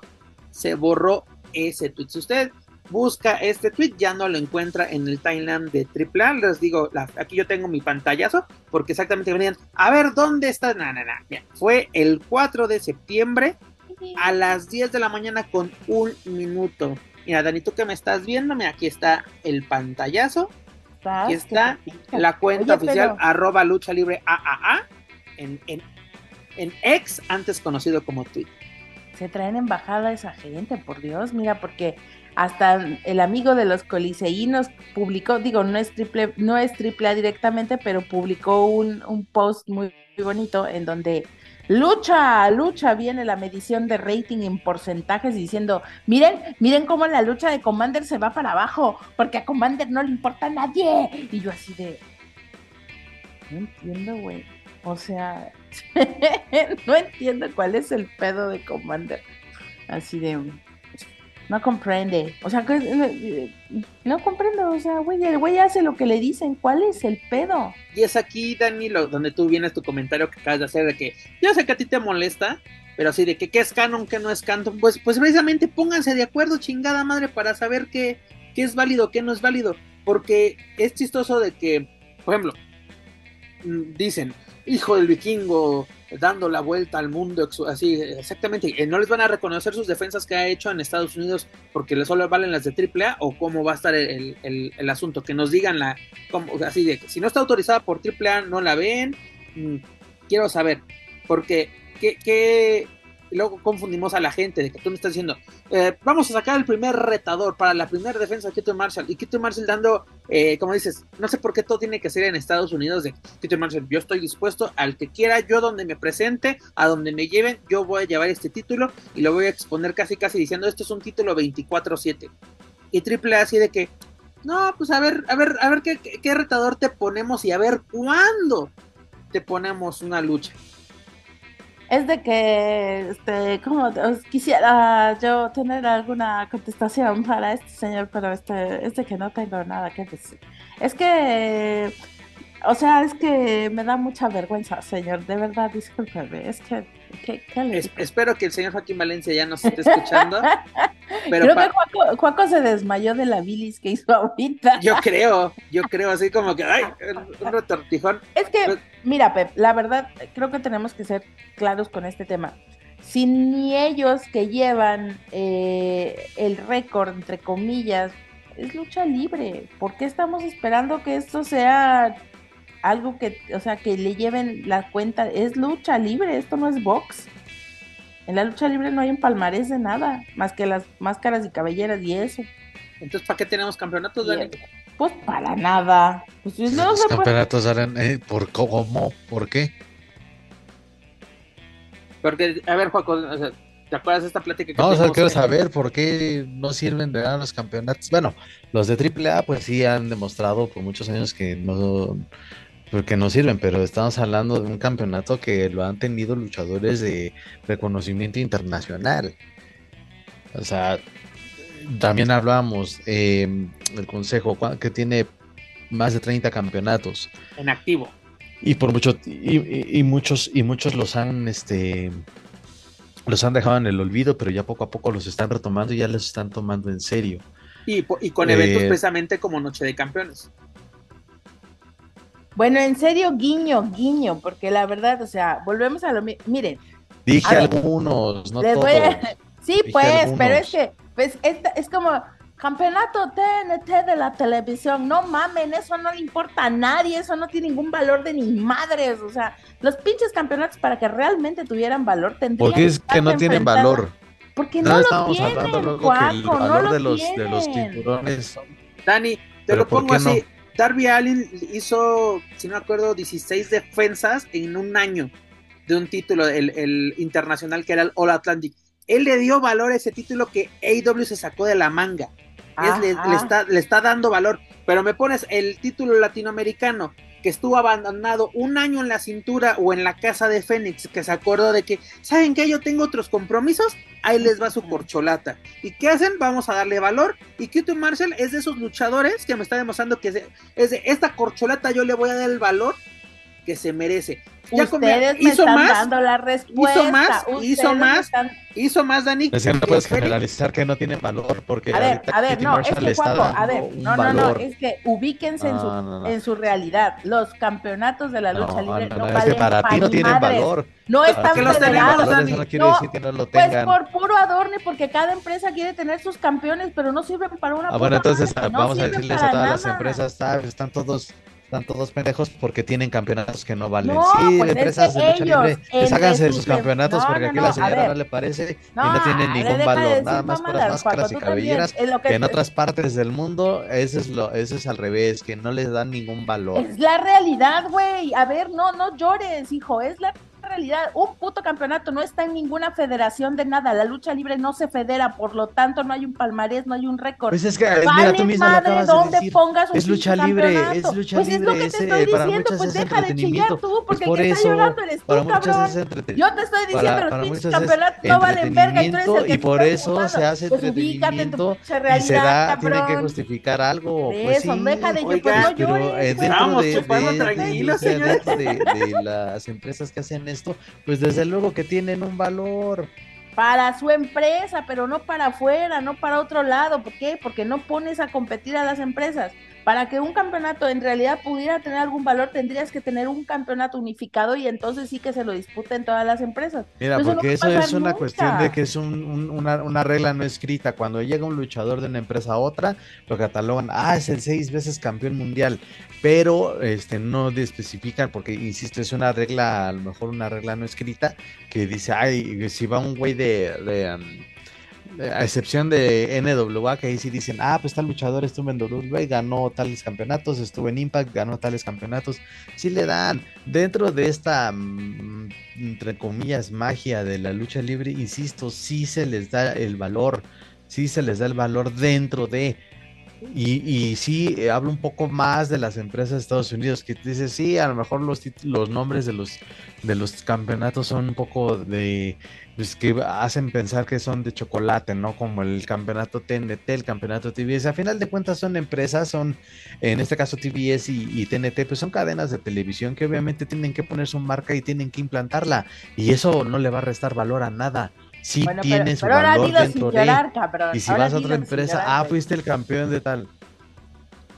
se borró ese tweet. Si usted busca este tweet, ya no lo encuentra en el timeline de AAA. Les digo, aquí yo tengo mi pantallazo, porque exactamente venían, a ver, ¿dónde está? No. fue el 4 de septiembre a las 10 de la mañana con un minuto. Mira, Dani, tú que me estás viendo, aquí está el pantallazo. Aquí está la cuenta oficial, arroba lucha libre AAA, en, en, en ex, antes conocido como Twitter. Se traen embajada esa gente, por Dios, mira, porque hasta el amigo de los coliseínos publicó, digo, no es triple, no es triple A directamente, pero publicó un, un post muy, muy, bonito en donde lucha, lucha, viene la medición de rating en porcentajes diciendo, miren, miren cómo la lucha de Commander se va para abajo, porque a Commander no le importa a nadie. Y yo así de, no entiendo, güey. O sea, [laughs] no entiendo cuál es el pedo de Commander. Así de, no comprende. O sea, no comprendo. O sea, güey, el güey hace lo que le dicen. ¿Cuál es el pedo? Y es aquí, Dani, donde tú vienes tu comentario que acabas de hacer de que yo sé que a ti te molesta, pero así de que qué es canon, qué no es canon. Pues, pues precisamente pónganse de acuerdo, chingada madre, para saber qué, qué es válido, qué no es válido. Porque es chistoso de que, por ejemplo, mm, dicen, hijo del vikingo, dando la vuelta al mundo, así, exactamente. ¿No les van a reconocer sus defensas que ha hecho en Estados Unidos porque solo valen las de AAA? ¿O cómo va a estar el, el, asunto? Que nos digan la, como, así de, si no está autorizada por AAA, no la ven. Mm, quiero saber, porque, ¿qué, qué, y luego confundimos a la gente de que tú me estás diciendo, eh, vamos a sacar el primer retador para la primera defensa de Keaton Marshall. Y Keaton Marshall dando, eh, como dices, no sé por qué todo tiene que ser en Estados Unidos de Keaton Marshall. Yo estoy dispuesto al que quiera, yo donde me presente, a donde me lleven, yo voy a llevar este título y lo voy a exponer casi casi diciendo, esto es un título 24-7. Y triple así de que, no, pues a ver, a ver, a ver qué, qué retador te ponemos y a ver cuándo te ponemos una lucha es de que, este, como quisiera yo tener alguna contestación para este señor, pero este, es de que no tengo nada que decir. Es que, o sea, es que me da mucha vergüenza, señor, de verdad, discúlpeme, es que espero que el señor Joaquín Valencia ya nos esté escuchando. [laughs] pero creo que Juaco, se desmayó de la bilis que hizo ahorita. Yo [laughs] creo, yo creo, así como que, ay, un [laughs] retortijón. Es que, pues mira, Pep, la verdad, creo que tenemos que ser claros con este tema. Si ni ellos que llevan eh, el récord, entre comillas, es lucha libre, ¿por qué estamos esperando que esto sea algo que, o sea, que le lleven la cuenta, es lucha libre, esto no es box. En la lucha libre no hay un palmarés de nada, más que las máscaras y cabelleras y eso. Entonces, ¿para qué tenemos campeonatos, Dani? Pues para nada. Pues, no, Los campeonatos eh, ¿por cómo? ¿Por qué? Porque, a ver, Juaco, ¿te acuerdas de esta plática que No, o sea, quiero saber por qué no sirven de nada los campeonatos. Bueno, los de AAA, pues sí han demostrado por muchos años que no porque no sirven, pero estamos hablando de un campeonato que lo han tenido luchadores de reconocimiento internacional. O sea, también hablábamos eh, del consejo que tiene más de 30 campeonatos en activo. Y por mucho y, muchos y muchos los han este los han dejado en el olvido, pero ya poco a poco los están retomando y ya los están tomando en serio. Y, con eventos eh, precisamente como Noche de Campeones. Bueno, en serio, guiño, guiño, porque la verdad, o sea, volvemos a lo mismo. Miren. Dije algunos, no todos. [laughs] Sí, pues, pero es que, pues, es como campeonato TNT de la televisión. No mamen, eso no le importa a nadie, eso no tiene ningún valor de ni madres. O sea, los pinches campeonatos para que realmente tuvieran valor tendrían Porque es que, no tienen valor. Porque no, lo tienen, el valor de, los, de los tiburones. Dani, te lo pongo así. Darby Allin hizo, si no me acuerdo, 16 defensas en un año de un título, el, internacional que era el All Atlantic. él le dio valor a ese título que AEW se sacó de la manga. Es, le, le está, le está dando valor. Pero me pones el título latinoamericano que estuvo abandonado un año en la cintura o en la casa de Fénix, que se acordó de que, ¿saben qué? Yo tengo otros compromisos, ahí les va su corcholata. ¿Y qué hacen? Vamos a darle valor. Y Quito Marshall es de esos luchadores que me está demostrando que es de, es de esta corcholata yo le voy a dar el valor que se merece. Ya Ustedes me hizo están más, dando la respuesta. Hizo más, hizo más, están... hizo más, Dani. Es que no puedes generalizar que no tienen valor, porque a ver, a ver, no, es que Juanjo, a ver, no, no, no, es que ubíquense en, su, no, no. en su realidad. Los campeonatos de la lucha libre no, valen es que para ti no tienen valor. No están federados, Dani. No quiere decir que no lo tengan. Pues por puro adorno porque cada empresa quiere tener sus campeones, pero no sirven para una Ah, bueno, entonces vamos a decirles a todas las empresas, están todos están todos pendejos porque tienen campeonatos que no valen. No, sí, pues empresas de lucha ellos, libre, pues háganse de sus campeonatos no, porque no, aquí la señora no le parece no, y no ver, ningún de valor, nada más por las máscaras y cabelleras, que, que en otras partes del mundo eso es lo, eso es al revés, que no les dan ningún valor. Es la realidad, güey. A ver, no, no llores, hijo, es la realidad. Un puto campeonato no está en ninguna federación de nada. La lucha libre no se federa, por lo tanto no hay un palmarés, no hay un récord. Pues es que, vale mira, tú misma madre lo acabas dónde de decir. pongas un es lucha libre, es lucha pues libre. es lo que te estoy para diciendo, pues es deja de chillar tú, porque por el que eso, está llorando eres tú, para muchos cabrón. Yo te estoy diciendo, Para- los para pinches muchos es campeonatos no valen verga y tú eres el que y por eso se hace Pues en tu pinche y realidad, se da, tiene que justificar algo. Pues eso, sí, deja de pues no llores, eh, Vamos, chupando señores. de, de las empresas que hacen esto, pues desde luego que tienen un valor. para su empresa, pero no para afuera, no para otro lado. ¿Por qué? Porque no pones a competir a las empresas. Para que un campeonato en realidad pudiera tener algún valor, tendrías que tener un campeonato unificado y entonces sí que se lo disputen todas las empresas. Mira, no porque eso es una nunca. cuestión de que es un- un- una, una regla no escrita. Cuando llega un luchador de una empresa a otra, lo catalogan, ah, es el seis veces campeón mundial, pero este no especifican, porque insisto, es una regla, a lo mejor una regla no escrita, que dice, ay, si va un güey de, de, um, de- a excepción de NWA, que ahí sí dicen, ah, pues tal luchador estuvo en WWE, ganó tales campeonatos, estuvo en Impact, ganó tales campeonatos, sí le dan. Dentro de esta, mm, entre comillas, magia de la lucha libre, insisto, sí se les da el valor, sí se les da el valor dentro de... Y, y sí, eh, hablo un poco más de las empresas de Estados Unidos, que dice, sí, a lo mejor los, los nombres de los, de los campeonatos son un poco de, pues que hacen pensar que son de chocolate, ¿no? Como el campeonato TNT, el campeonato TBS. A final de cuentas son empresas, son, en este caso TBS y, y TNT, pues son cadenas de televisión que obviamente tienen que poner su marca y tienen que implantarla. Y eso no le va a restar valor a nada. Sí Bueno, pero, tiene su pero ahora valor dilo sin dentro de... llorar, cabrón. Y si Ahora vas a otra empresa, llorar, ah, fuiste el campeón de tal.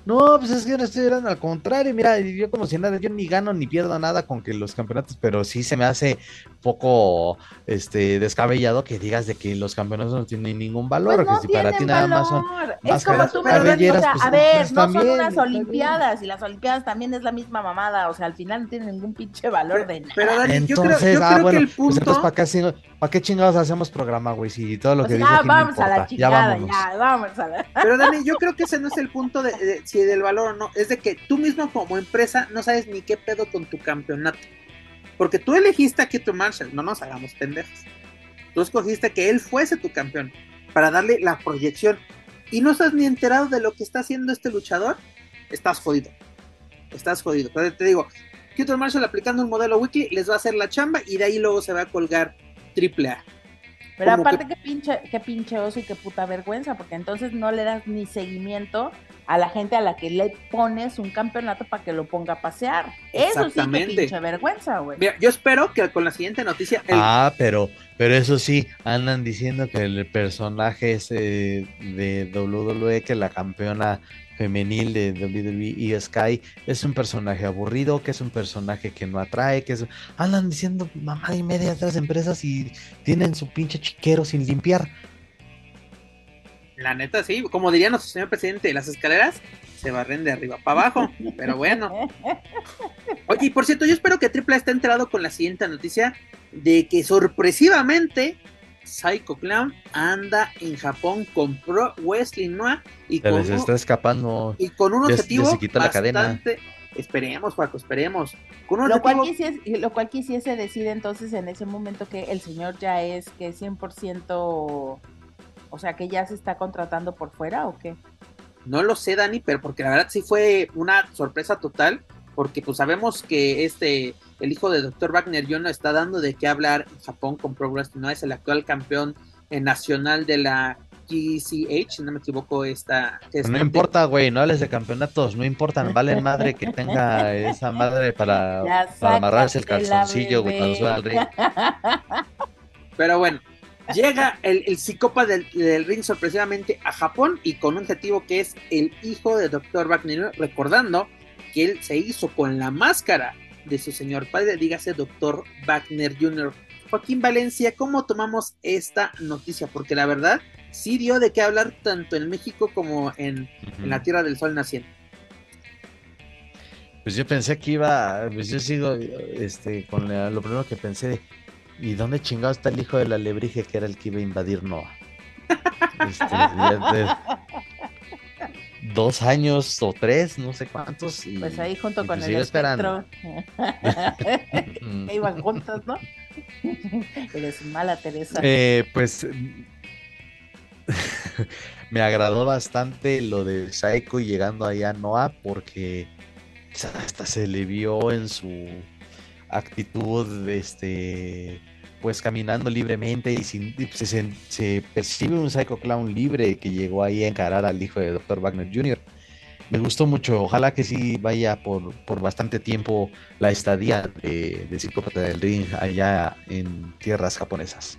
No, pues es que no estoy llorando, al contrario, mira, yo como si nada, yo ni gano ni pierdo nada con que los campeonatos, pero sí se me hace poco este descabellado que digas de que los campeonatos no tienen ningún valor, Pues no que si para ti nada más son valor. Es como tú me lo dices, o cabelleras, sea, pues, a ver, pues, no también, son unas olimpiadas y las olimpiadas también es la misma mamada, o sea, al final no tienen ningún pinche valor de nada. Pero Dani, yo creo, Entonces, yo ah, creo bueno, que el pues punto. entonces ¿para qué, chingo- ¿para qué chingados hacemos programa, güey? Si todo lo O que sea, dice ya no vamos a la ya chingada, vámonos. ya, vamos a la... [laughs] Pero Dani, yo creo que ese no es el punto de, de- si del valor o no. Es de que tú mismo como empresa no sabes ni qué pedo con tu campeonato. Porque tú elegiste a Keto Marshall, no nos hagamos pendejos. Tú escogiste que él fuese tu campeón para darle la proyección. Y no estás ni enterado de lo que está haciendo este luchador. Estás jodido. Estás jodido. Pero te digo, Keto Marshall aplicando un modelo weekly les va a hacer la chamba y de ahí luego se va a colgar triple A. Pero Como aparte qué pinche, qué pinche oso y qué puta vergüenza, porque entonces no le das ni seguimiento a la gente a la que le pones un campeonato para que lo ponga a pasear. Eso sí que pinche vergüenza, güey. Mira, yo espero que con la siguiente noticia el Ah, pero, pero eso sí, andan diciendo que el personaje ese de WWE, que la campeona femenil de WWE y Sky, es un personaje aburrido, que es un personaje que no atrae, que es... Andan diciendo mamá y media de las empresas y tienen su pinche chiquero sin limpiar. La neta, sí, como diría nuestro señor presidente, las escaleras se barren de arriba para abajo, [laughs] pero bueno. Oye, y por cierto, yo espero que Triple A esté enterado con la siguiente noticia de que sorpresivamente Psycho Clown anda en Japón con Pro Wrestling Noah y Se con, les un, escapando. y con un objetivo la cadena. bastante, Esperemos, Paco, esperemos. lo, cual quisiese, lo cual quisiese decir entonces en ese momento que el señor ya es que 100%, o sea, que ya se está contratando por fuera o qué? No lo sé, Dani, pero porque la verdad sí fue una sorpresa total, porque pues sabemos que este, el hijo de Dr. Wagner no está dando de qué hablar en Japón con Progress, no es el actual campeón eh, nacional de la GCH, si no me equivoco, esta... no importa, güey, no hables de campeonatos, no importa, vale madre que tenga [laughs] esa madre para, amarrarse el calzoncillo, güey, cuando sube al ring. [laughs] Pero bueno, llega el, el psicópata del, ring sorpresivamente a Japón y con un objetivo que es el hijo de Dr. Wagner, recordando que él se hizo con la máscara de su señor padre, dígase Dr. Wagner Jr. Joaquín Valencia, ¿cómo tomamos esta noticia? Porque la verdad sí dio de qué hablar tanto en México como en, la Tierra del Sol naciente. Pues yo pensé que iba, pues yo sigo este, con lo primero que pensé, ¿y dónde chingado está el hijo de la lebrige que era el que iba a invadir Noah? [laughs] Este, dos años o tres, no sé cuántos. pues ahí junto con el espectro. [laughs] iban juntos, ¿no? [laughs] Eres mala, Teresa. Eh, pues [laughs] me agradó bastante lo de Saiko llegando allá a Noah porque hasta se le vio en su actitud, este, pues caminando libremente y sin, se, percibe un Psycho Clown libre que llegó ahí a encarar al hijo de Dr. Wagner Jr. Me gustó mucho, ojalá que sí vaya por, por bastante tiempo la estadía de, de Psicópata del Ring allá en tierras japonesas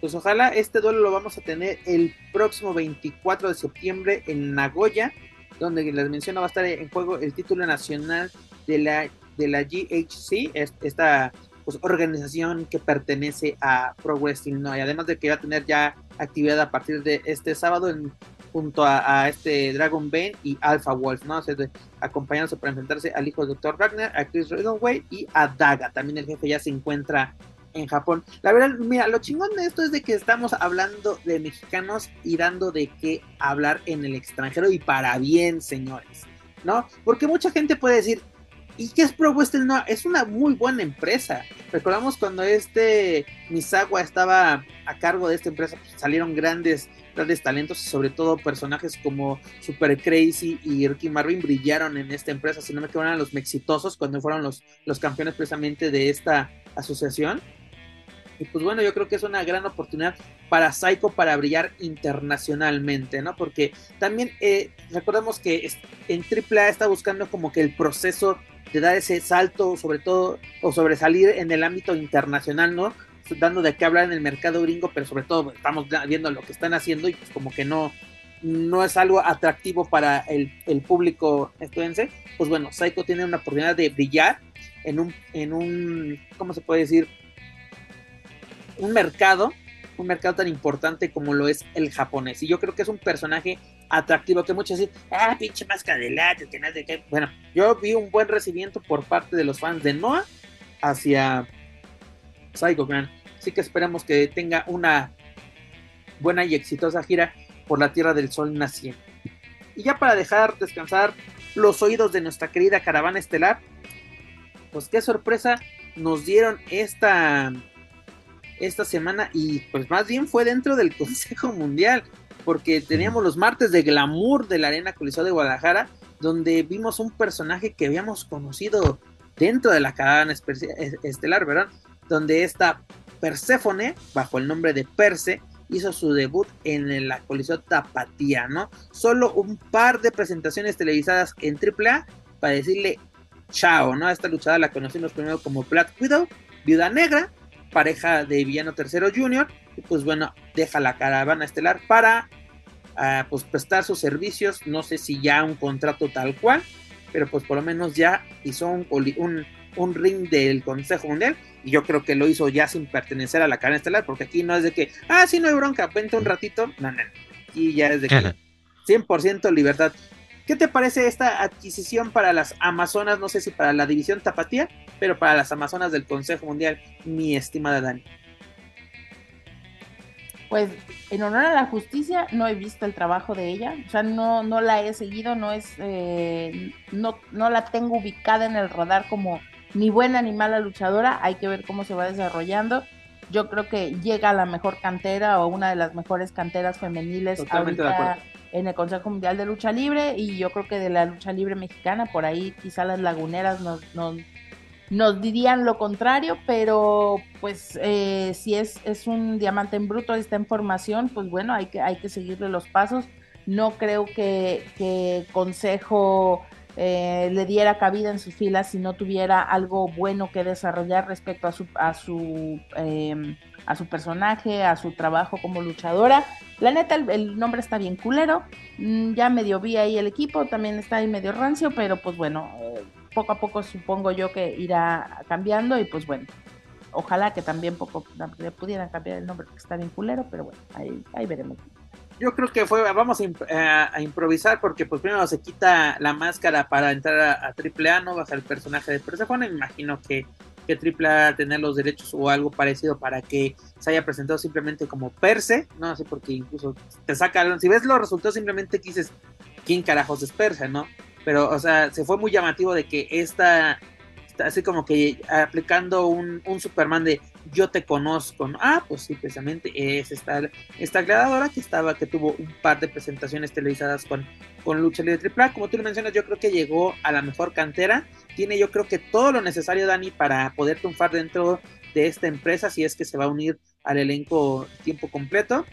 pues ojalá este duelo lo vamos a tener el próximo 24 de septiembre en Nagoya, donde les menciono va a estar en juego el título nacional de la, de la GHC, esta pues, organización que pertenece a Pro Wrestling, ¿no? Y además de que va a tener ya actividad a partir de este sábado en, junto a, este Dragon Bane y Alpha Wolf, ¿no? O sea, acompañándose para enfrentarse al hijo de Dr. Wagner, a Chris Redonway y a Daga. También el jefe ya se encuentra en Japón. La verdad, mira, lo chingón de esto es de que estamos hablando de mexicanos y dando de qué hablar en el extranjero y para bien, señores, ¿no? Porque mucha gente puede decir, ¿y Pro Western? No, es una muy buena empresa. Recordamos cuando este Misawa estaba a cargo de esta empresa, pues, salieron grandes grandes talentos y sobre todo personajes como Super Crazy y Ricky Marvin brillaron en esta empresa, si no me equivoco, los exitosos cuando fueron los, los campeones precisamente de esta asociación. Y pues bueno, yo creo que es una gran oportunidad para Psycho para brillar internacionalmente, ¿no? Porque también eh, recordemos que en AAA está buscando como que el proceso de dar ese salto, sobre todo, o sobresalir en el ámbito internacional, ¿no? Dando de qué hablar en el mercado gringo, pero sobre todo estamos viendo lo que están haciendo y pues como que no, no es algo atractivo para el, el público estadounidense. Pues bueno, Psycho tiene una oportunidad de brillar en un, en un, ¿cómo se puede decir? un mercado, un mercado tan importante como lo es el japonés. Y yo creo que es un personaje atractivo que muchos dicen, ah, pinche máscara de lata, que nada de qué. Bueno, yo vi un buen recibimiento por parte de los fans de Noah hacia Psycho Man. Así que esperamos que tenga una buena y exitosa gira por la Tierra del Sol naciente. Y ya para dejar descansar los oídos de nuestra querida caravana estelar, pues qué sorpresa nos dieron esta esta semana y pues más bien fue dentro del [laughs] Consejo Mundial, porque teníamos los martes de glamour de la Arena Coliseo de Guadalajara, donde vimos un personaje que habíamos conocido dentro de la cadena estelar, ¿verdad? Donde esta Perséfone, bajo el nombre de Perse, hizo su debut en la Coliseo Tapatía, ¿no? Solo un par de presentaciones televisadas en AAA para decirle chao, ¿no? Esta luchada la conocimos primero como Black Widow, Viuda Negra, pareja de Villano Tercero Junior, y pues bueno, deja la caravana estelar para ah, pues prestar sus servicios, no sé si ya un contrato tal cual, pero pues por lo menos ya hizo un, un, ring del Consejo Mundial, y yo creo que lo hizo ya sin pertenecer a la cadena estelar, porque aquí no es de que, ah, sí, no hay bronca, vente un ratito, no, no, aquí ya es de que 100% libertad. ¿Qué te parece esta adquisición para las Amazonas? No sé si para la división Tapatía, pero para las Amazonas del Consejo Mundial, mi estimada Dani. Pues en honor a la justicia no he visto el trabajo de ella, o sea, no, no la he seguido, no es, eh, no, no la tengo ubicada en el radar como ni buena ni mala luchadora, hay que ver cómo se va desarrollando. Yo creo que llega a la mejor cantera o una de las mejores canteras femeniles ahorita en el Consejo Mundial de Lucha Libre y yo creo que de la lucha libre mexicana, por ahí quizá las laguneras nos, nos, nos dirían lo contrario, pero pues eh, si es, es un diamante en bruto, está en formación, pues bueno, hay que, hay que seguirle los pasos. No creo que, que Consejo eh, le diera cabida en sus filas si no tuviera algo bueno que desarrollar respecto a su, a su, em, a su personaje, a su trabajo como luchadora. La neta, el, nombre está bien culero. Mm, ya medio vi ahí el equipo, también está ahí medio rancio, pero pues bueno, eh, poco a poco supongo yo que irá cambiando y pues bueno, ojalá que también poco le pudieran cambiar el nombre porque está bien culero, pero bueno, ahí, ahí veremos. Yo creo que fue, vamos a, improvisar porque pues primero se quita la máscara para entrar a, AAA, no baja el personaje de Persephone, imagino que que AAA tener los derechos o algo parecido para que se haya presentado simplemente como Perse, no sé, porque incluso te saca, si ves los resultados simplemente dices, ¿quién carajos es Perse, no? Pero, o sea, se fue muy llamativo de que esta, así como que aplicando un, un, Superman de yo te conozco, ah, pues sí, precisamente es esta, esta creadora que estaba, que tuvo un par de presentaciones televisadas con, con Lucha Libre AAA, como tú lo mencionas, yo creo que llegó a la mejor cantera, tiene yo creo que todo lo necesario, Dani, para poder triunfar dentro de esta empresa, si es que se va a unir al elenco tiempo completo,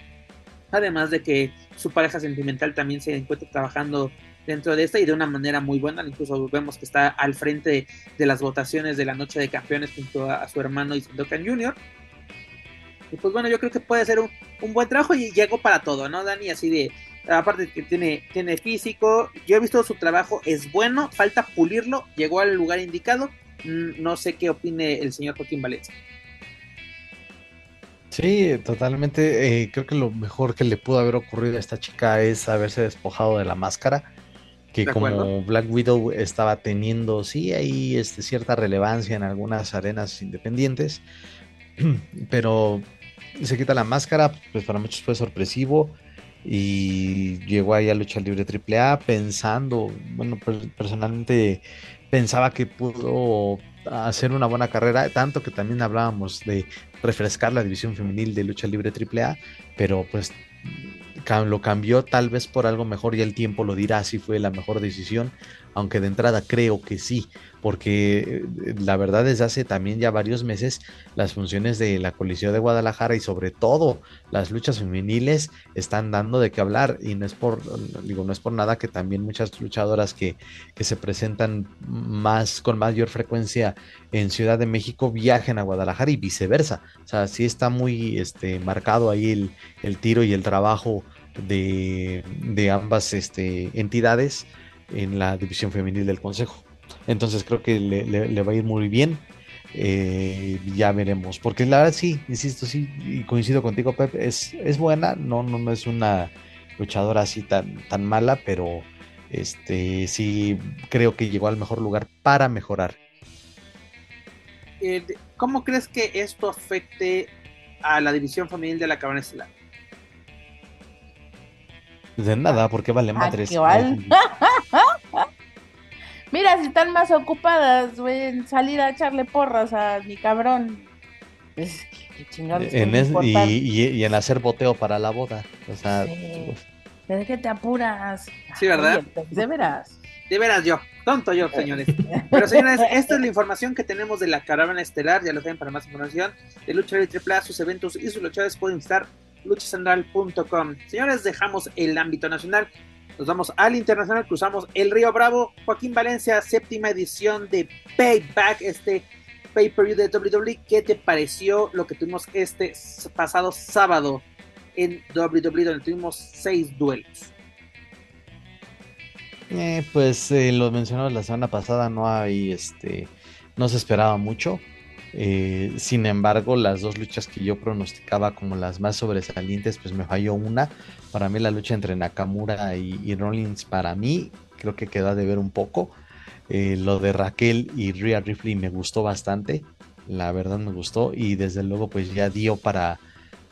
además de que su pareja sentimental también se encuentra trabajando dentro de esta y de una manera muy buena. Incluso vemos que está al frente de las votaciones de la Noche de Campeones junto a, su hermano Isendokan Jr. Y pues bueno, yo creo que puede ser un, buen trabajo y llegó para todo, ¿no, Dani? Así de, aparte que tiene, tiene físico, yo he visto su trabajo, es bueno, falta pulirlo, llegó al lugar indicado. Mm, no sé qué opine el señor Joaquín Valencia. Sí, totalmente. Eh, creo que lo mejor que le pudo haber ocurrido a esta chica es haberse despojado de la máscara que como Black Widow estaba teniendo, sí, ahí este, cierta relevancia en algunas arenas independientes, [clears throat] pero se quita la máscara, pues para muchos fue sorpresivo y llegó ahí a lucha libre AAA pensando, bueno, personalmente pensaba que pudo hacer una buena carrera, tanto que también hablábamos de refrescar la división femenil de lucha libre AAA, pero pues lo cambió tal vez por algo mejor y el tiempo lo dirá si fue la mejor decisión, aunque de entrada creo que sí, porque eh, la verdad desde hace también ya varios meses las funciones de la Coliseo de Guadalajara y sobre todo las luchas femeniles están dando de qué hablar y no es por digo no es por nada que también muchas luchadoras que, que se presentan más con mayor frecuencia en Ciudad de México viajen a Guadalajara y viceversa, o sea, sí está muy este marcado ahí el, el tiro y el trabajo de, de ambas este, entidades en la división femenil del Consejo. Entonces creo que le, va a ir muy bien. Eh, ya veremos. Porque la verdad sí, insisto, sí, y coincido contigo, Pep, es, es buena, no, no, no es una luchadora así tan, tan mala, pero este sí creo que llegó al mejor lugar para mejorar. Eh, ¿Cómo crees que esto afecte a la división femenil de la Cabana Estelar? De nada, porque vale madres. [laughs] Mira, si están más ocupadas, güey, en salir a echarle porras a mi cabrón. Es, en y, en hacer boteo para la boda. O sea, pues, ¿de qué te apuras? Sí, ¿verdad? Pues, de veras. De veras yo, tonto yo, señores. Pero señores, esta es la información que tenemos de la caravana estelar. Ya lo saben, para más información de Lucha Libre Triple sus eventos y sus luchadores pueden estar luchacentral.com. Señores, dejamos el ámbito nacional, nos vamos al internacional, cruzamos el Río Bravo. Joaquín Valencia, séptima edición de Payback, este pay-per-view de WWE. ¿Qué te pareció lo que tuvimos este pasado sábado en WWE, donde tuvimos seis duelos? Eh, pues eh, lo mencionamos la semana pasada, no hay este, no se esperaba mucho. Eh, sin embargo, las dos luchas que yo pronosticaba como las más sobresalientes, pues me falló una. Para mí la lucha entre Nakamura y, Rollins, para mí, creo que queda de ver un poco. Eh, lo de Raquel y Rhea Ripley me gustó bastante. La verdad me gustó. Y desde luego, pues ya dio para,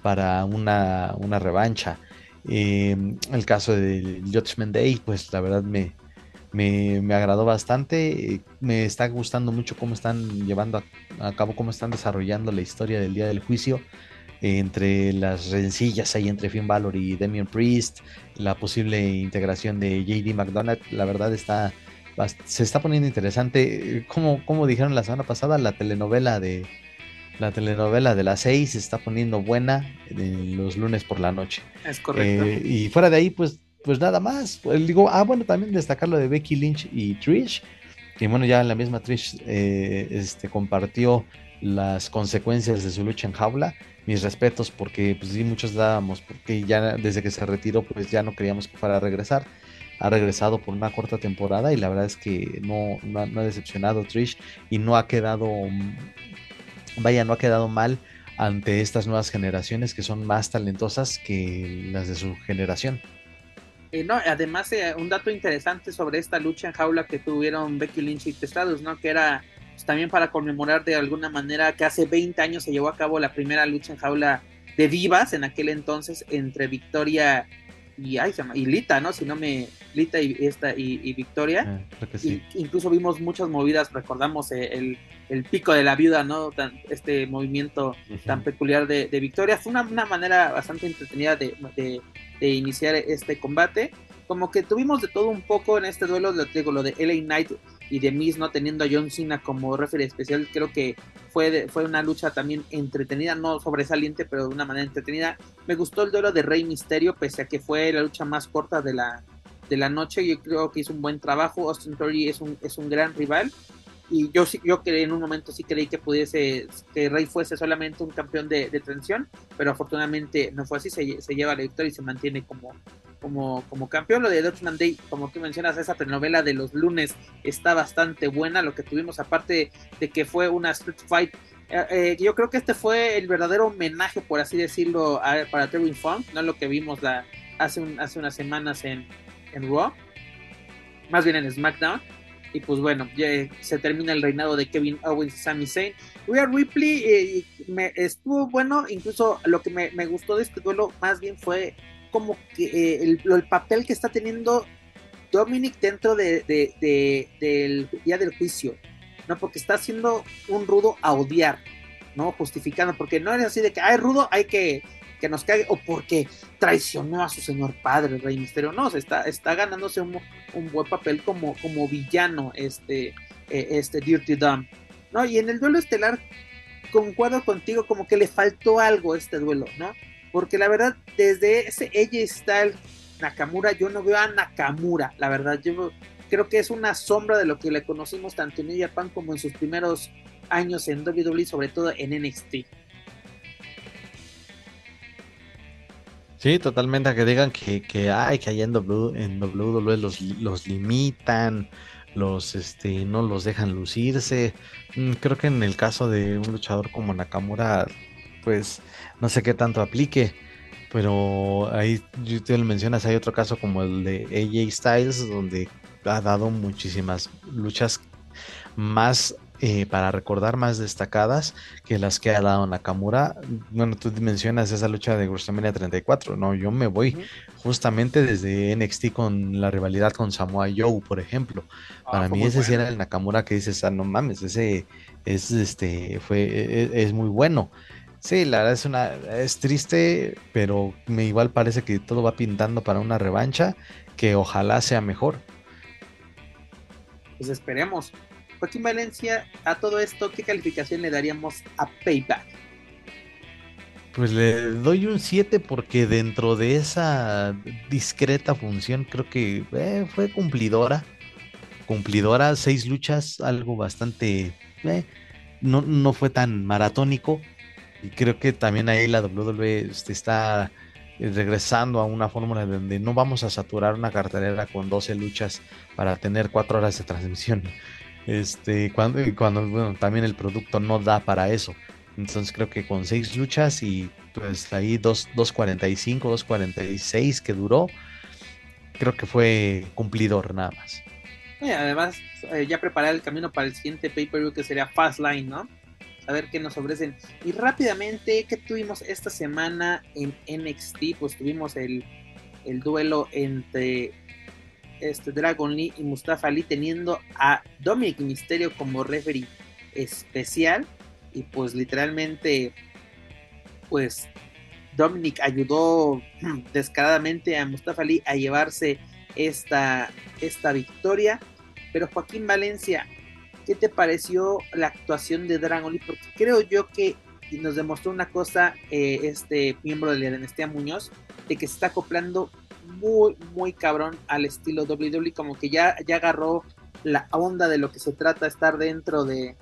para una, una revancha. Em, el caso de Judgment Day, pues la verdad me, me, me, agradó bastante. Me está gustando mucho cómo están llevando a, cabo, cómo están desarrollando la historia del día del juicio. entre las rencillas ahí entre Finn Balor y Damian Priest, la posible integración de JD McDonald, la verdad está se está poniendo interesante. Como, como dijeron la semana pasada, la telenovela de la telenovela de las seis se está poniendo buena eh, los lunes por la noche. Es correcto. Eh, y fuera de ahí, pues, pues nada más. Pues, digo, ah, bueno, también destacar lo de Becky Lynch y Trish. Que bueno, ya la misma Trish eh, este, compartió las consecuencias de su lucha en jaula. Mis respetos, porque pues sí, muchos dábamos, porque ya desde que se retiró, pues ya no queríamos que fuera a regresar ha regresado por una corta temporada y la verdad es que no, no, ha decepcionado Trish y no ha quedado, vaya, no ha quedado mal ante estas nuevas generaciones que son más talentosas que las de su generación. Eh, no, además, eh, un dato interesante sobre esta lucha en jaula que tuvieron Becky Lynch y Testados, ¿no? Que era pues, también para conmemorar de alguna manera que hace 20 años se llevó a cabo la primera lucha en jaula de vivas en aquel entonces entre Victoria y, ay, se llama, y Lita, ¿no? Si no me. Lita y, esta, y, Victoria. Ah, incluso vimos muchas movidas, recordamos eh, el, pico de la viuda, ¿no? este movimiento tan peculiar de, Victoria. Fue una, manera bastante entretenida de, de, iniciar este combate. Como que tuvimos de todo un poco en este duelo, lo digo, lo de LA Knight y de Miz no teniendo a John Cena como referee especial, creo que fue, fue una lucha también entretenida, no sobresaliente, pero de una manera entretenida. Me gustó el duelo de Rey Misterio, pese a que fue la lucha más corta de la, de la noche. Yo creo que hizo un buen trabajo. Austin Theory es un, es un gran rival. Y yo yo que en un momento sí creí que pudiese, que Rey fuese solamente un campeón de, de pero afortunadamente no fue así, se, se lleva la victoria y se mantiene como, como, como campeón. Lo de Dutchman Day, como tú mencionas, esa telenovela de los lunes está bastante buena. Lo que tuvimos, aparte de que fue una Street Fight, eh, eh, yo creo que este fue el verdadero homenaje, por así decirlo, para Terry Funk, no lo que vimos la, hace, un, hace unas semanas en, en Raw, más bien en SmackDown. Y pues bueno, ya se termina el reinado de Kevin Owens y Sami Zayn. Rhea Ripley eh, me estuvo bueno, incluso lo que me, me, gustó de este duelo más bien fue como que eh, el, papel que está teniendo Dominic dentro de, del día del juicio, ¿no? Porque está haciendo un rudo a odiar, ¿no? Justificando, porque no es así de que, ay, rudo, hay que que nos caiga, o porque traicionó a su señor padre, el Rey Misterio, no, se está, está ganándose un, buen papel como, como villano, este, eh, este Dirty Dumb, ¿no? Y en el duelo estelar, concuerdo contigo, como que le faltó algo este duelo, ¿no? Porque la verdad, desde ese AJ Style Nakamura, yo no veo a Nakamura. La verdad, yo creo que es una sombra de lo que le conocimos tanto en New Japan como en sus primeros años en WWE, sobre todo en NXT. Sí, totalmente. Que digan que, que, ay, que allá en, WWE los, los limitan, los este, no los dejan lucirse. Mm, creo que en el caso de un luchador como Nakamura, pues no sé qué tanto aplique, pero ahí tú lo mencionas, hay otro caso como el de AJ Styles, donde ha dado muchísimas luchas más eh, para recordar más destacadas que las que ha dado Nakamura. Bueno, tú mencionas esa lucha de WrestleMania 34, no, yo me voy justamente desde NXT con la rivalidad con Samoa Joe, por ejemplo. Ah, para mí ese sí era el Nakamura que dices, ah, no mames, ese es este fue e, e, es muy bueno. Sí, la verdad es una es triste, pero me igual parece que todo va pintando para una revancha que ojalá sea mejor. Pues esperemos. Joaquín Valencia, a todo esto, ¿qué calificación le daríamos a Payback? Pues le doy un 7 porque dentro de esa discreta función creo que eh, fue cumplidora. Cumplidora, seis luchas, algo bastante... Eh, no, no fue tan maratónico, y creo que también ahí la WWE este, está regresando a una fórmula donde no vamos a saturar una cartelera con 12 luchas para tener 4 horas de transmisión. Este, cuando, cuando bueno, también el producto no da para eso. Entonces creo que con 6 luchas y pues ahí 2.45, 2.46 que duró, creo que fue cumplidor nada más. además, eh, ya preparar el camino para el siguiente pay-per-view que sería Fastlane, ¿no? a ver qué nos ofrecen. Y rápidamente, ¿qué tuvimos esta semana en NXT? Pues tuvimos el, el duelo entre este Dragon Lee y Mustafa Ali teniendo a Dominic Mysterio como referee especial y pues literalmente pues Dominic ayudó [clears throat] descaradamente a Mustafa Ali a llevarse esta, esta victoria pero Joaquín Valencia ¿qué te pareció la actuación de Dragon Lee? porque creo yo que nos demostró una cosa eh, este miembro de la dinastía Muñoz de que se está acoplando muy, muy cabrón al estilo WWE, como que ya, ya agarró la onda de lo que se trata estar dentro de,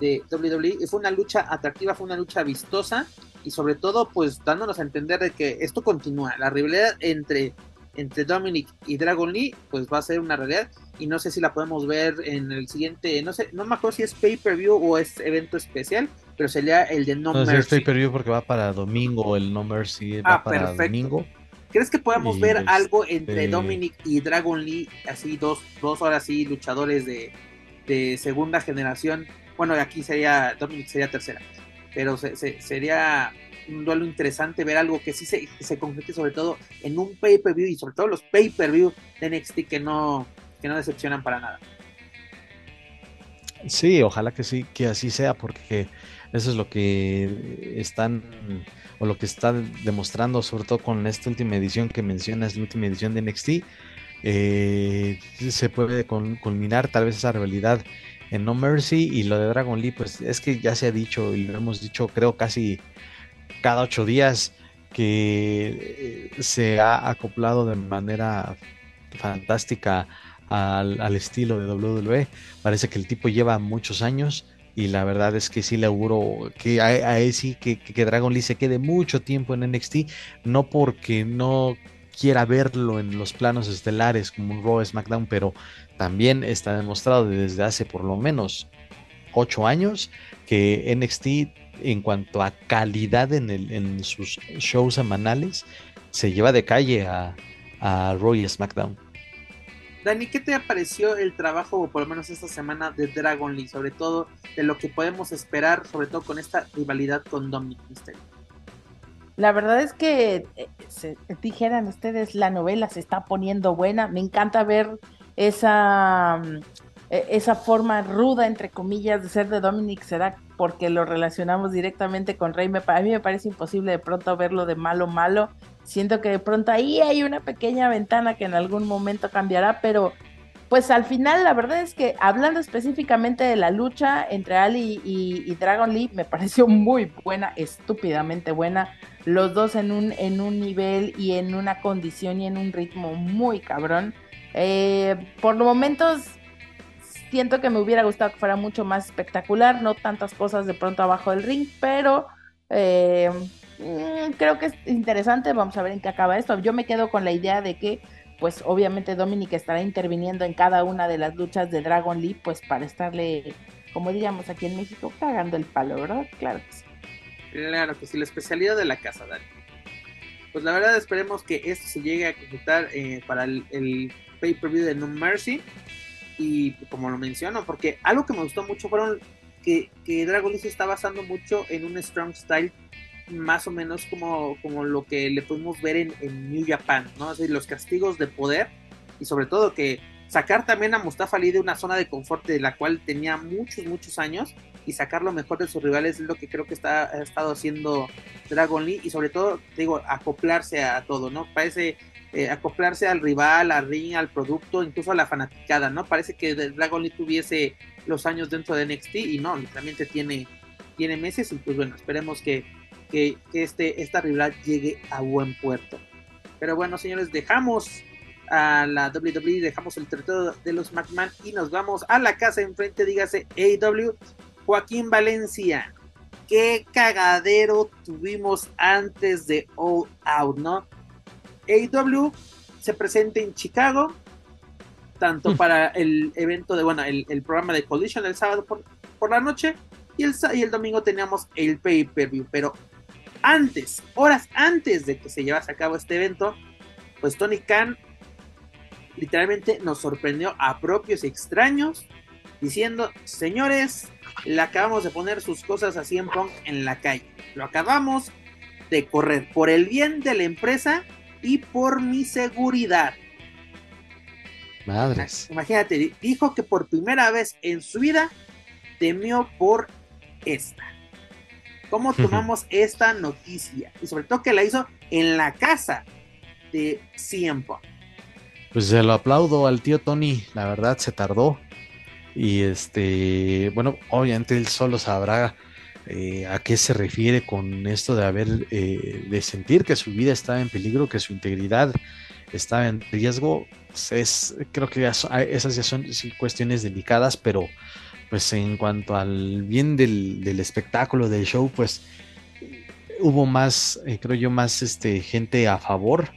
de WWE. Fue una lucha atractiva, fue una lucha vistosa y sobre todo pues dándonos a entender de que esto continúa. La rivalidad entre, entre Dominic y Dragon Lee pues va a ser una realidad y no sé si la podemos ver en el siguiente, no sé, no me acuerdo si es pay-per-view o es evento especial, pero sería el de No, No, Mercy. es pay-per-view porque va para domingo, el No Mercy va Ah, para perfecto. domingo. ¿Crees que podamos ver este, algo entre Dominic y Dragon Lee, así dos, dos horas sí, luchadores de, de segunda generación? Bueno, aquí sería, Dominic sería tercera, pero se- se- sería un duelo interesante ver algo que sí se, se concrete sobre todo en un pay-per-view y sobre todo los pay-per-view de NXT que no, que no decepcionan para nada. Sí, ojalá que sí, que así sea, porque eso es lo que están, lo que están demostrando, sobre todo con esta última edición que mencionas, la última edición de NXT, eh, se puede culminar tal vez esa rivalidad en No Mercy y lo de Dragon Lee, pues es que ya se ha dicho y lo hemos dicho creo casi cada ocho días que eh, se ha acoplado de manera fantástica al, al estilo de WWE. Parece que el tipo lleva muchos años y la verdad es que sí le auguro que a, a sí que, que- que Dragon Lee se quede mucho tiempo en NXT, no porque no quiera verlo en los planos estelares como un Raw SmackDown, pero también está demostrado desde hace por lo menos ocho años que NXT en cuanto a calidad en, el- en sus shows semanales se lleva de calle a, a Raw y SmackDown. Dani, ¿qué te pareció el trabajo, o por lo menos esta semana, de Dragon Lee? Sobre todo de lo que podemos esperar, sobre todo con esta rivalidad con Dominic Mysterio. La verdad es que, eh, dijeran ustedes, la novela se está poniendo buena. Me encanta ver esa, mm, esa forma ruda, entre comillas, de ser de Dominic. Será porque lo relacionamos directamente con Rey. Me, a mí me parece imposible de pronto verlo de malo malo. Siento que de pronto ahí hay una pequeña ventana que en algún momento cambiará, pero pues al final la verdad es que hablando específicamente de la lucha entre Ali y, Dragon Lee, me [laughs] pareció muy buena, estúpidamente buena. Los dos en un, en un nivel y en una condición y en un ritmo muy cabrón. Eh, por momentos siento que me hubiera gustado que fuera mucho más espectacular, no tantas cosas de pronto abajo del ring, pero eh, mm, creo que es interesante. Vamos a ver en qué acaba esto. Yo me quedo con la idea de que pues obviamente Dominic estará interviniendo en cada una de las luchas de Dragon Lee, pues para estarle, como diríamos aquí en México, cagando el palo, ¿verdad? Claro que sí. Claro que sí, la especialidad de la casa, Dani. Pues la verdad esperemos que esto se llegue a concretar eh, para el pay-per-view de No Mercy. Y como lo menciono, porque algo que me gustó mucho fueron que, que Dragon Lee se está basando mucho en un strong style más o menos como, como lo que le pudimos ver en, en New Japan, ¿no? Así, los castigos de poder y sobre todo que sacar también a Mustafa Ali de una zona de confort de la cual tenía muchos, muchos años y sacar lo mejor de sus rivales es lo que creo que está, ha estado haciendo Dragon Lee y sobre todo, digo, acoplarse a todo, ¿no? Parece eh, acoplarse al rival, al ring, al producto, incluso a la fanaticada, ¿no? Parece que Dragon Lee tuviese los años dentro de NXT y no, literalmente tiene, tiene meses y pues bueno, esperemos que, que, este, esta rivalidad llegue a buen puerto. Pero bueno, señores, dejamos a la WWE, dejamos el territorio de los McMahon y nos vamos a la casa enfrente, dígase AEW. Joaquín Valencia, qué cagadero tuvimos antes de All Out, ¿no? AEW se presenta en Chicago, tanto Mm. para el evento de, bueno, el, el programa de Collision el sábado por, por la noche y el, y el domingo teníamos el pay-per-view, pero antes, horas antes de que se llevase a cabo este evento, pues Tony Khan literalmente nos sorprendió a propios y extraños diciendo, señores, le acabamos de poner sus cosas a CM Punk en la calle. Lo acabamos de correr por el bien de la empresa y por mi seguridad. Madres. Imagínate, dijo que por primera vez en su vida temió por esta. ¿Cómo tomamos esta noticia? Y sobre todo que la hizo en la casa de CM Punk. Pues se lo aplaudo al tío Tony, la verdad se tardó. Y este, bueno, obviamente él solo sabrá eh, a qué se refiere con esto de haber, eh, de sentir que su vida estaba en peligro, que su integridad estaba en riesgo. Es, creo que esas ya son cuestiones delicadas, pero pues en cuanto al bien del, espectáculo, del show, pues hubo más, eh, creo yo, más este, gente a favor.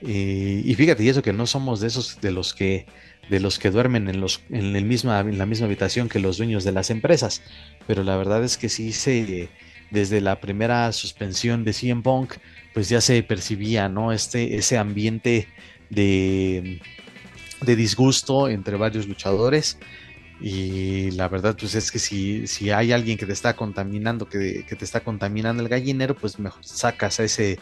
y fíjate, y eso que no somos de esos de los que de los que duermen en, los, en, el misma, en la misma habitación que los dueños de las empresas. Pero la verdad es que sí se, desde la primera suspensión de CM Punk, pues ya se percibía, ¿no? Este, ese ambiente de, de disgusto entre varios luchadores. Y la verdad, pues es que si, si hay alguien que te está contaminando, que, que, te está contaminando el gallinero, pues mejor sacas a ese,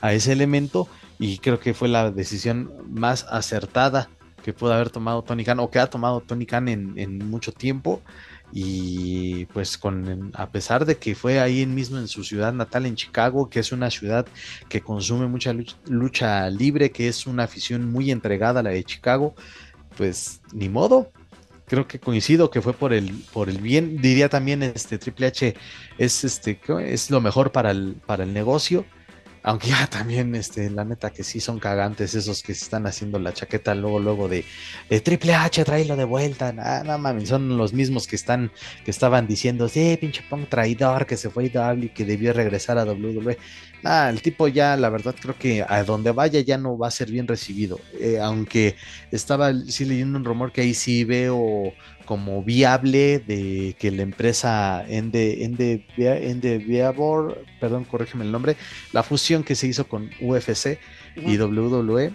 a ese elemento. Y creo que fue la decisión más acertada que pudo haber tomado Tony Khan o que ha tomado Tony Khan en, mucho tiempo. Y pues con a pesar de que fue ahí mismo en su ciudad natal en Chicago, que es una ciudad que consume mucha lucha, libre, que es una afición muy entregada a la de Chicago, pues ni modo, creo que coincido que fue por el por el bien. Diría también este Triple H es este es lo mejor para el para el negocio aunque ya también, este, la neta que sí son cagantes esos que están haciendo la chaqueta luego, luego de, Triple H, tráelo de vuelta. Nada, no mames, son los mismos que están, que estaban diciendo, sí, pinche punk traidor, que se fue a W que debió regresar a WWE. Nada, el tipo ya, la verdad, creo que a donde vaya ya no va a ser bien recibido. Eh, aunque estaba sí leyendo un rumor que ahí sí veo como viable de que la empresa Ende, Ende, Ende Viabor, perdón, corrígeme el nombre, la fusión que se hizo con UFC y WWE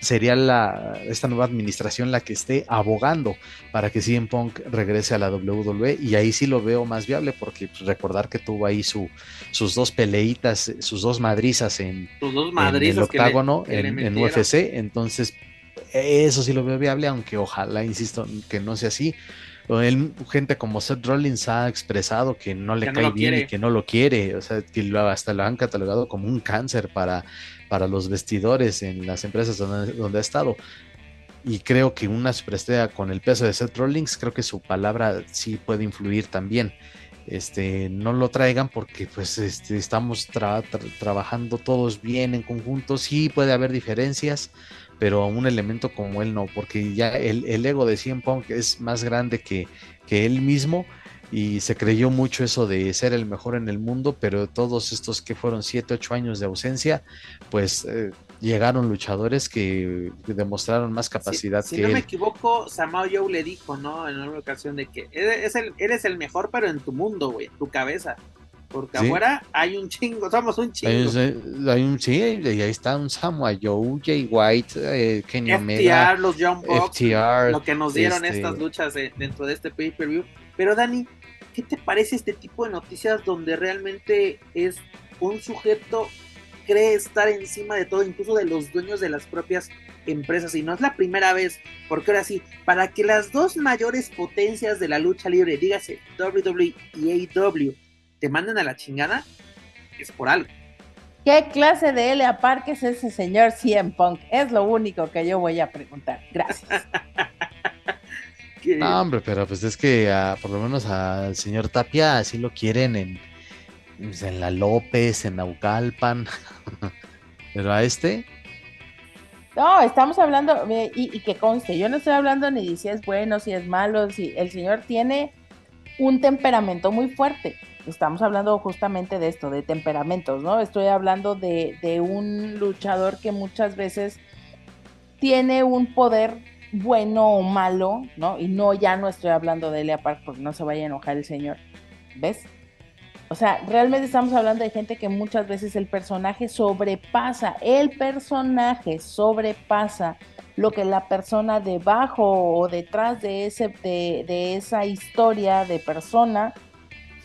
sería la, esta nueva administración la que esté abogando para que CM Punk regrese a la WWE y ahí sí lo veo más viable porque recordar que tuvo ahí su, sus dos peleitas, sus dos madrizas en, el octágono en, UFC, entonces eso sí lo veo viable, aunque ojalá, insisto, que no sea así. gente como Seth Rollins ha expresado que no le cae bien y que no lo quiere, o sea, que hasta lo han catalogado como un cáncer para, para los vestidores en las empresas donde, ha estado. Y creo que una superestrella con el peso de Seth Rollins, creo que su palabra sí puede influir también. Este, no lo traigan porque pues este, estamos trabajando todos bien en conjunto, sí puede haber diferencias, pero un elemento como él no, porque ya el, ego de CM Punk es más grande que, que, él mismo y se creyó mucho eso de ser el mejor en el mundo, pero todos estos que fueron 7, 8 años de ausencia, pues eh, llegaron luchadores que demostraron más capacidad si, no me equivoco, Samao Joe le dijo, ¿no? En una ocasión de que eres el, eres el mejor, pero en tu mundo, güey, en tu cabeza. Porque afuera hay un chingo, somos un chingo. Hay un, sí, y ahí está un Samoa Joe, Jay White, eh, Kenny FTR, Omega, los Young Bucks, lo que nos dieron este estas luchas dentro de este pay-per-view. Pero Dani, ¿qué te parece este tipo de noticias donde realmente es un sujeto cree estar encima de todo, incluso de los dueños de las propias empresas? Y no es la primera vez, porque ahora sí, para que las dos mayores potencias de la lucha libre, dígase WWE y AEW, te manden a la chingada, es por algo. ¿Qué clase de L.A. Park es ese señor CM Punk? Es lo único que yo voy a preguntar. Gracias. [laughs] no, hombre, pero pues es que por lo menos al señor Tapia así lo quieren en, pues, en la López, en Naucalpan. [laughs] pero a este. No, estamos hablando, y, y, que conste, yo no estoy hablando ni de si es bueno, si es malo, si el señor tiene un temperamento muy fuerte estamos hablando justamente de esto, de temperamentos, ¿no? Estoy hablando de, de un luchador que muchas veces tiene un poder bueno o malo, ¿no? Y no, ya no estoy hablando de Elia Park porque no se vaya a enojar el señor. ¿Ves? O sea, realmente estamos hablando de gente que muchas veces el personaje sobrepasa, el personaje sobrepasa lo que la persona debajo o detrás de, ese, de, esa historia de persona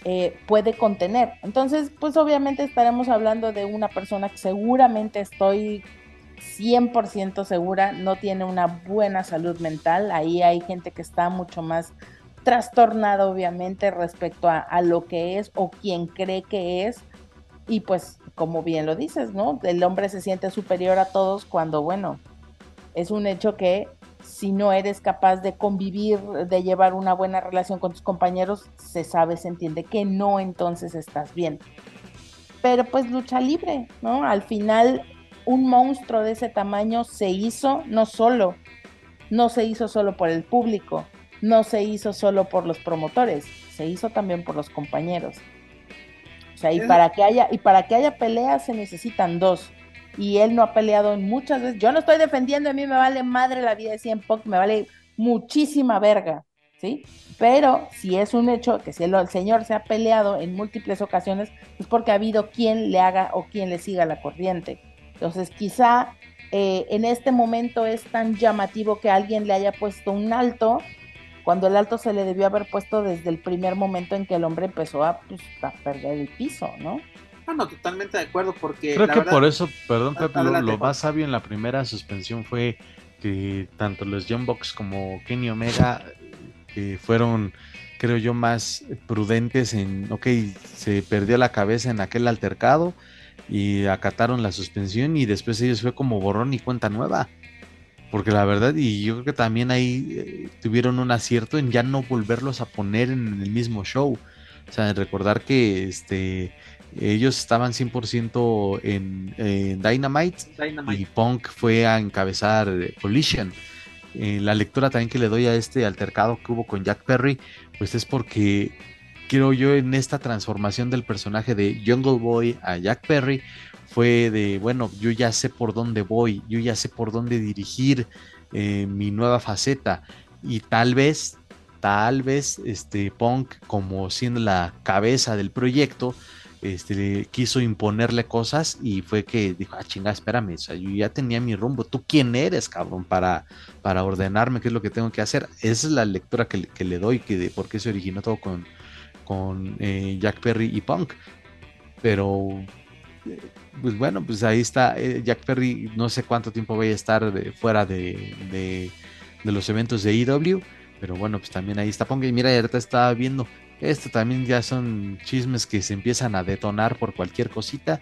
eh, puede contener. Entonces, pues obviamente estaremos hablando de una persona que seguramente estoy 100% segura no tiene una buena salud mental. Ahí hay gente que está mucho más trastornado obviamente respecto a, lo que es o quien cree que es. Y pues, como bien lo dices, ¿no? El hombre se siente superior a todos cuando, bueno, es un hecho que si no eres capaz de convivir, de llevar una buena relación con tus compañeros, se sabe, se entiende que no, entonces estás bien. Pero pues lucha libre, ¿no? Al final, un monstruo de ese tamaño se hizo no solo, no se hizo solo por el público, no se hizo solo por los promotores, se hizo también por los compañeros. O sea, y para que haya, y para que haya peleas se necesitan dos. Y él no ha peleado muchas veces. Yo no estoy defendiendo, a mí me vale madre la vida de 100 Punk, me vale muchísima verga, ¿sí? Pero si es un hecho que si el, señor se ha peleado en múltiples ocasiones, es porque ha habido quien le haga o quien le siga la corriente. Entonces, quizá eh, en este momento es tan llamativo que alguien le haya puesto un alto cuando el alto se le debió haber puesto desde el primer momento en que el hombre empezó a, pues, perder el piso, ¿no? Ah, no, totalmente de acuerdo, porque. Creo que por eso, perdón, Pepe, lo, más sabio en la primera suspensión fue que tanto los Young Bucks como Kenny Omega eh, fueron, creo yo, más prudentes en, ok, se perdió la cabeza en aquel altercado y acataron la suspensión y después ellos fue como borrón y cuenta nueva. Porque la verdad, y yo creo que también ahí eh, tuvieron un acierto en ya no volverlos a poner en el mismo show. O sea, en recordar que este ellos estaban 100% en, en Dynamite, y Punk fue a encabezar Collision. Eh, la lectura también que le doy a este altercado que hubo con Jack Perry, pues es porque quiero yo en esta transformación del personaje de Jungle Boy a Jack Perry, fue de, bueno, yo ya sé por dónde voy, yo ya sé por dónde dirigir eh, mi nueva faceta y tal vez, tal vez, este Punk como siendo la cabeza del proyecto, este, quiso imponerle cosas y fue que dijo, ah, chinga, espérame, o sea, yo ya tenía mi rumbo, ¿tú quién eres, cabrón, para, para ordenarme qué es lo que tengo que hacer? Esa es la lectura que, le doy, que de por qué se originó todo con, con eh, Jack Perry y Punk. Pero pues bueno, pues ahí está eh, Jack Perry, no sé cuánto tiempo vaya a estar fuera de, los eventos de EW, pero bueno, pues también ahí está Ponga y mira, ahorita estaba viendo, esto también ya son chismes que se empiezan a detonar por cualquier cosita,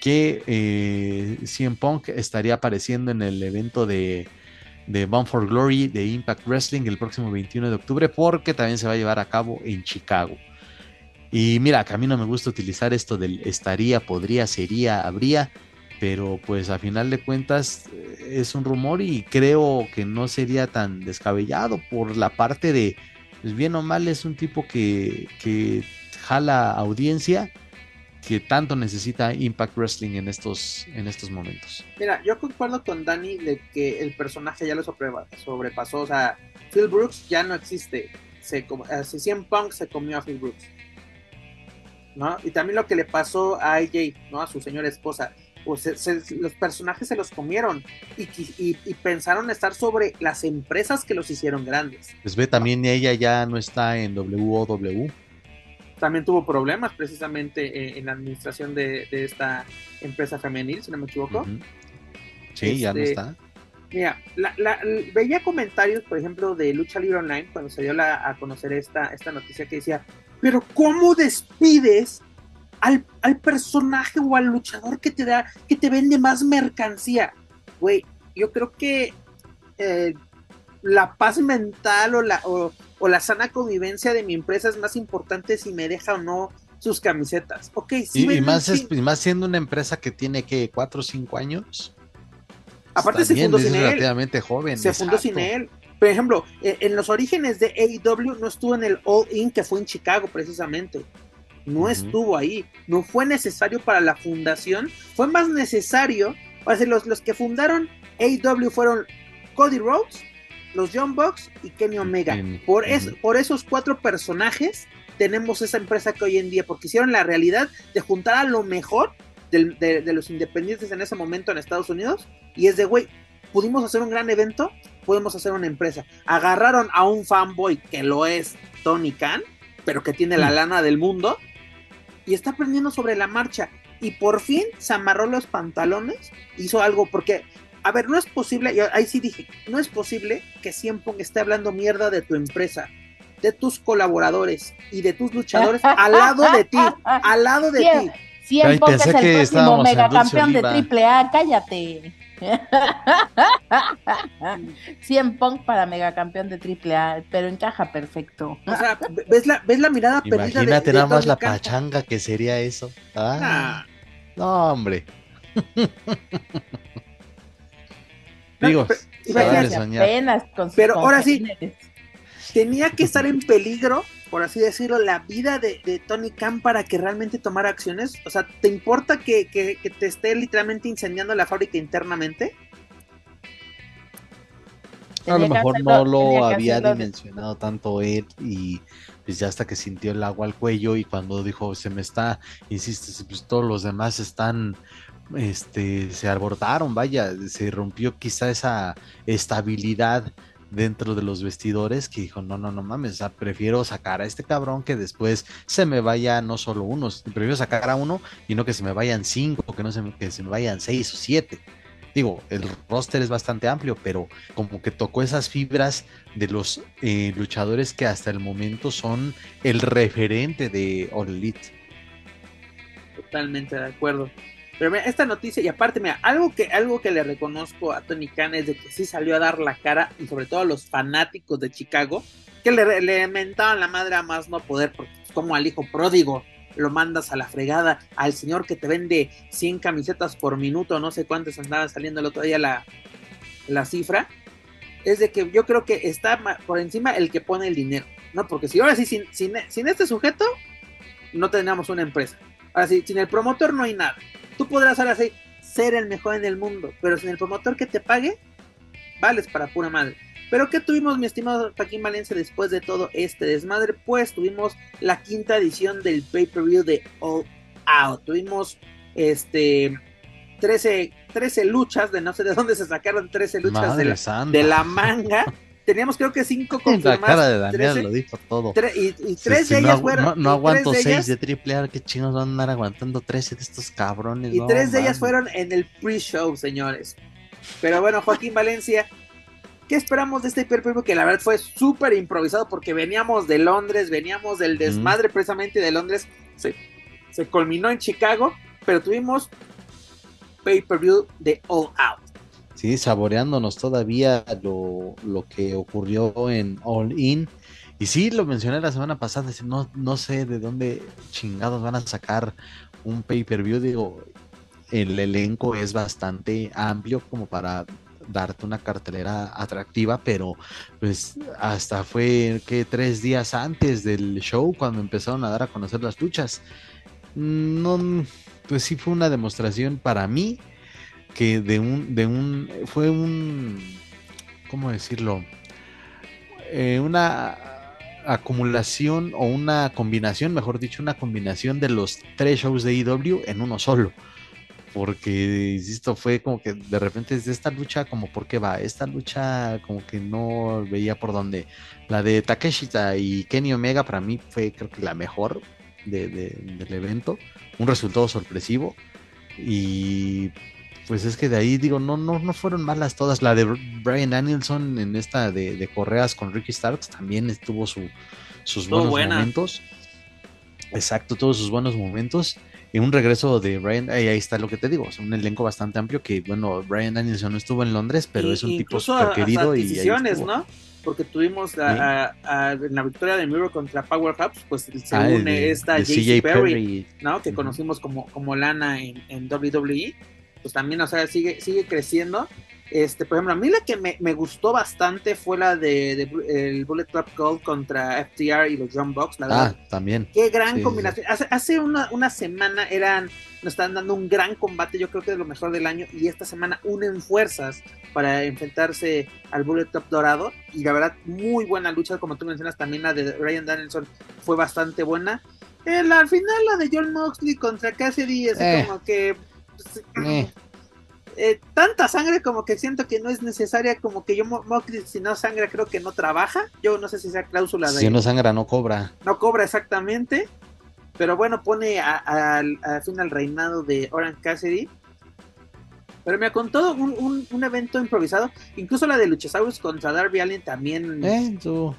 que eh, CM Punk estaría apareciendo en el evento de, de Bound for Glory de Impact Wrestling el próximo 21 de octubre, porque también se va a llevar a cabo en Chicago. Y mira, que a mí no me gusta utilizar esto del estaría, podría, sería, habría, pero pues a final de cuentas eh, es un rumor y creo que no sería tan descabellado por la parte de, pues bien o mal, es un tipo que, que jala audiencia que tanto necesita Impact Wrestling en estos, en estos momentos. Mira, yo concuerdo con Dani de que el personaje ya lo sobrepasó, o sea, Phil Brooks ya no existe, se, si Punk se comió a Phil Brooks ¿no? Y también lo que le pasó a AJ, ¿no? A su señora esposa. Los personajes se los comieron y, y, pensaron estar sobre las empresas que los hicieron grandes. Pues ve, también ella ya no está en WOW. También tuvo problemas precisamente eh, en, la administración de, esta empresa femenil, si no me equivoco. Sí, ya no este, está. Mira, veía comentarios, por ejemplo, de Lucha Libre Online cuando se dio a conocer esta, esta noticia que decía, pero ¿cómo despides al, personaje o al luchador que te da, que te vende más mercancía? Güey, yo creo que eh, la paz mental o la, o, la sana convivencia de mi empresa es más importante si me deja o no sus camisetas. Ok, sí. Y, más, más siendo una empresa que tiene que cuatro o cinco años. Aparte se fundó sin relativamente joven. Se fundó sin él. Por ejemplo, eh, en los orígenes de AEW no estuvo en el All In que fue en Chicago precisamente. No estuvo ahí. No fue necesario para la fundación. Fue más necesario. O sea, los, los que fundaron AEW fueron Cody Rhodes, los John Bucks y Kenny Omega. por, por esos cuatro personajes tenemos esa empresa que hoy en día, porque hicieron la realidad de juntar a lo mejor de, de, los independientes en ese momento en Estados Unidos, y es de, güey, pudimos hacer un gran evento, podemos hacer una empresa. Agarraron a un fanboy que lo es Tony Khan, pero que tiene la lana del mundo, y está aprendiendo sobre la marcha. Y por fin se amarró los pantalones, hizo algo, porque, a ver, no es posible, yo ahí sí dije, no es posible que siempre esté hablando mierda de tu empresa de tus colaboradores y de tus luchadores [laughs] al lado de ti, al lado de ti. Siempre es el próximo megacampeón de triple A, cállate. [laughs] 100 Punk para megacampeón de triple A, pero encaja perfecto. O sea, ¿ves la, ves la mirada perdida Imagínate nada más la pachanga que sería eso. Ah, No, hombre. Digo, pero ahora sí, tenía que estar en peligro, por así decirlo, la vida de, Tony Khan para que realmente tomara acciones? O sea, ¿te importa que, te esté literalmente incendiando la fábrica internamente? A lo mejor no lo había dimensionado tanto él y pues ya hasta que sintió el agua al cuello y cuando dijo se me está, insiste, pues todos los demás están, este, se abordaron, vaya, se rompió quizá esa estabilidad dentro de los vestidores que dijo, no, no, no mames, prefiero sacar a este cabrón que después se me vaya no solo uno, prefiero sacar a uno y no que se me vayan cinco, que no se me, que se me vayan seis o siete. Digo, el roster es bastante amplio, pero como que tocó esas fibras de los eh, luchadores que hasta el momento son el referente de All Elite. Totalmente de acuerdo. Pero mira, esta noticia, y aparte, mira, algo que, algo que le reconozco a Tony Khan es de que sí salió a dar la cara, y sobre todo a los fanáticos de Chicago, que le, le mentaban la madre a más no poder, porque es como al hijo pródigo lo mandas a la fregada, al señor que te vende 100 camisetas por minuto, no sé cuántas andaban saliendo el otro día la, la cifra, es de que yo creo que está por encima el que pone el dinero, ¿no? Porque si ahora sí, sin, sin, sin este sujeto, no tenemos una empresa. Ahora sí, sin el promotor no hay nada. Tú podrás ahora sí ser el mejor en el mundo, pero sin el promotor que te pague, vales para pura madre. Pero ¿qué tuvimos, mi estimado Joaquín Valencia, después de todo este desmadre? Pues tuvimos la quinta edición del pay-per-view de All Out. Tuvimos este 13, 13 luchas, de no sé de dónde se sacaron 13 luchas de de la manga. [laughs] teníamos creo que cinco confirmadas. La cara de Daniel lo dijo todo. y, tres de ellas fueron. No, aguanto seis de triple A, qué chingos van a andar aguantando 13 de estos cabrones. Y tres de ellas fueron en el pre-show, señores. Pero bueno, Joaquín Valencia, ¿qué esperamos de este hiperpero? Que la verdad fue súper improvisado porque veníamos de Londres, veníamos del desmadre precisamente de Londres. Se, se culminó en Chicago, pero tuvimos pay-per-view de All Out. Sí, saboreándonos todavía lo, que ocurrió en All In. Y sí, lo mencioné la semana pasada, no, no sé de dónde chingados van a sacar un pay-per-view. Digo, el elenco es bastante amplio como para darte una cartelera atractiva, pero pues hasta fue que tres días antes del show cuando empezaron a dar a conocer las luchas. No, pues sí fue una demostración para mí que de un, de un, fue un, ¿cómo decirlo? Eh, una acumulación o una combinación, mejor dicho, una combinación de los tres shows de IW e en uno solo. Porque, insisto, fue como que de repente desde esta lucha, como por qué va, esta lucha como que no veía por dónde. La de Takeshita y Kenny Omega para mí fue creo que la mejor del evento. Un resultado sorpresivo. Y pues es que de ahí digo, no, no, no fueron malas todas. La de Brian Danielson en esta de, correas con Ricky Starks también estuvo su, sus buenos momentos. Exacto, todos sus buenos momentos. Y un regreso de Brian, ahí, está lo que te digo, es un elenco bastante amplio que, bueno, Brian Danielson no estuvo en Londres, pero es un tipo súper querido. y ¿no? Porque tuvimos la, la victoria de Miro contra Powerhouse, pues se ah, une esta JC Perry, ¿no? Que conocimos como, como Lana en, en WWE pues también, o sea, sigue, sigue creciendo. Este, por ejemplo, a mí la que me, me gustó bastante fue la de, de el Bullet Club Gold contra FTR y los John Box, la verdad. Ah, también. Qué gran Sí, combinación. Hace, hace una, una semana eran, nos están dando un gran combate, yo creo que es lo mejor del año, y esta semana unen fuerzas para enfrentarse al Bullet Club Dorado, y la verdad, muy buena lucha, como tú mencionas, también la de Ryan Danielson fue bastante buena. Eh, la- al final la de John Moxley contra Cassidy es Eh. como que... pues, Eh. eh, tanta sangre como que siento que no es necesaria, como que yo Mo- Moxley si no sangra creo que no trabaja, yo no sé si esa cláusula de Si uno sangra, no cobra. no cobra exactamente, pero bueno, pone a- a- al al fin al reinado de Orange Cassidy. Pero me con todo un, un- un evento improvisado, incluso la de Luchasaurus contra Darby Allin también Eh, tú.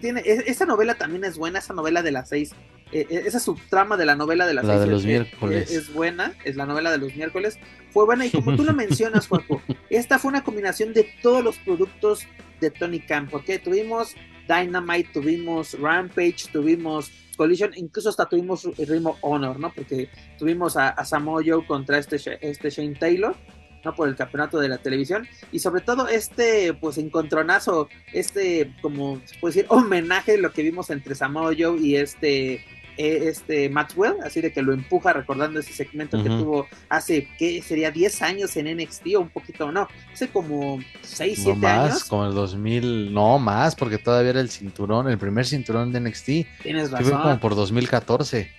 tiene, e- esa novela también es buena, esa novela de las seis, eh, eh, esa subtrama de la novela de las La seis de los es- miércoles. Es, buena, es la novela de los miércoles, fue buena y como tú lo [laughs] mencionas, Juaco, esta fue una combinación de todos los productos de Tony Khan, porque tuvimos Dynamite, tuvimos Rampage, tuvimos Collision, incluso hasta tuvimos Ring of Honor, ¿no? Porque tuvimos a, a Samoa Joe contra este, este Shane Taylor, ¿no? Por el campeonato de la televisión, y sobre todo este, pues, encontronazo, este, como se puede decir, homenaje, lo que vimos entre Samoa Joe y este, eh, este Maxwell, así de que lo empuja recordando ese segmento que tuvo hace, ¿qué sería? 10 años en NXT o un poquito, no, hace como 6, No 7 más, años. como el 2000, no más, porque todavía era el cinturón, el primer cinturón de NXT, Tienes fue como razón. por 2014.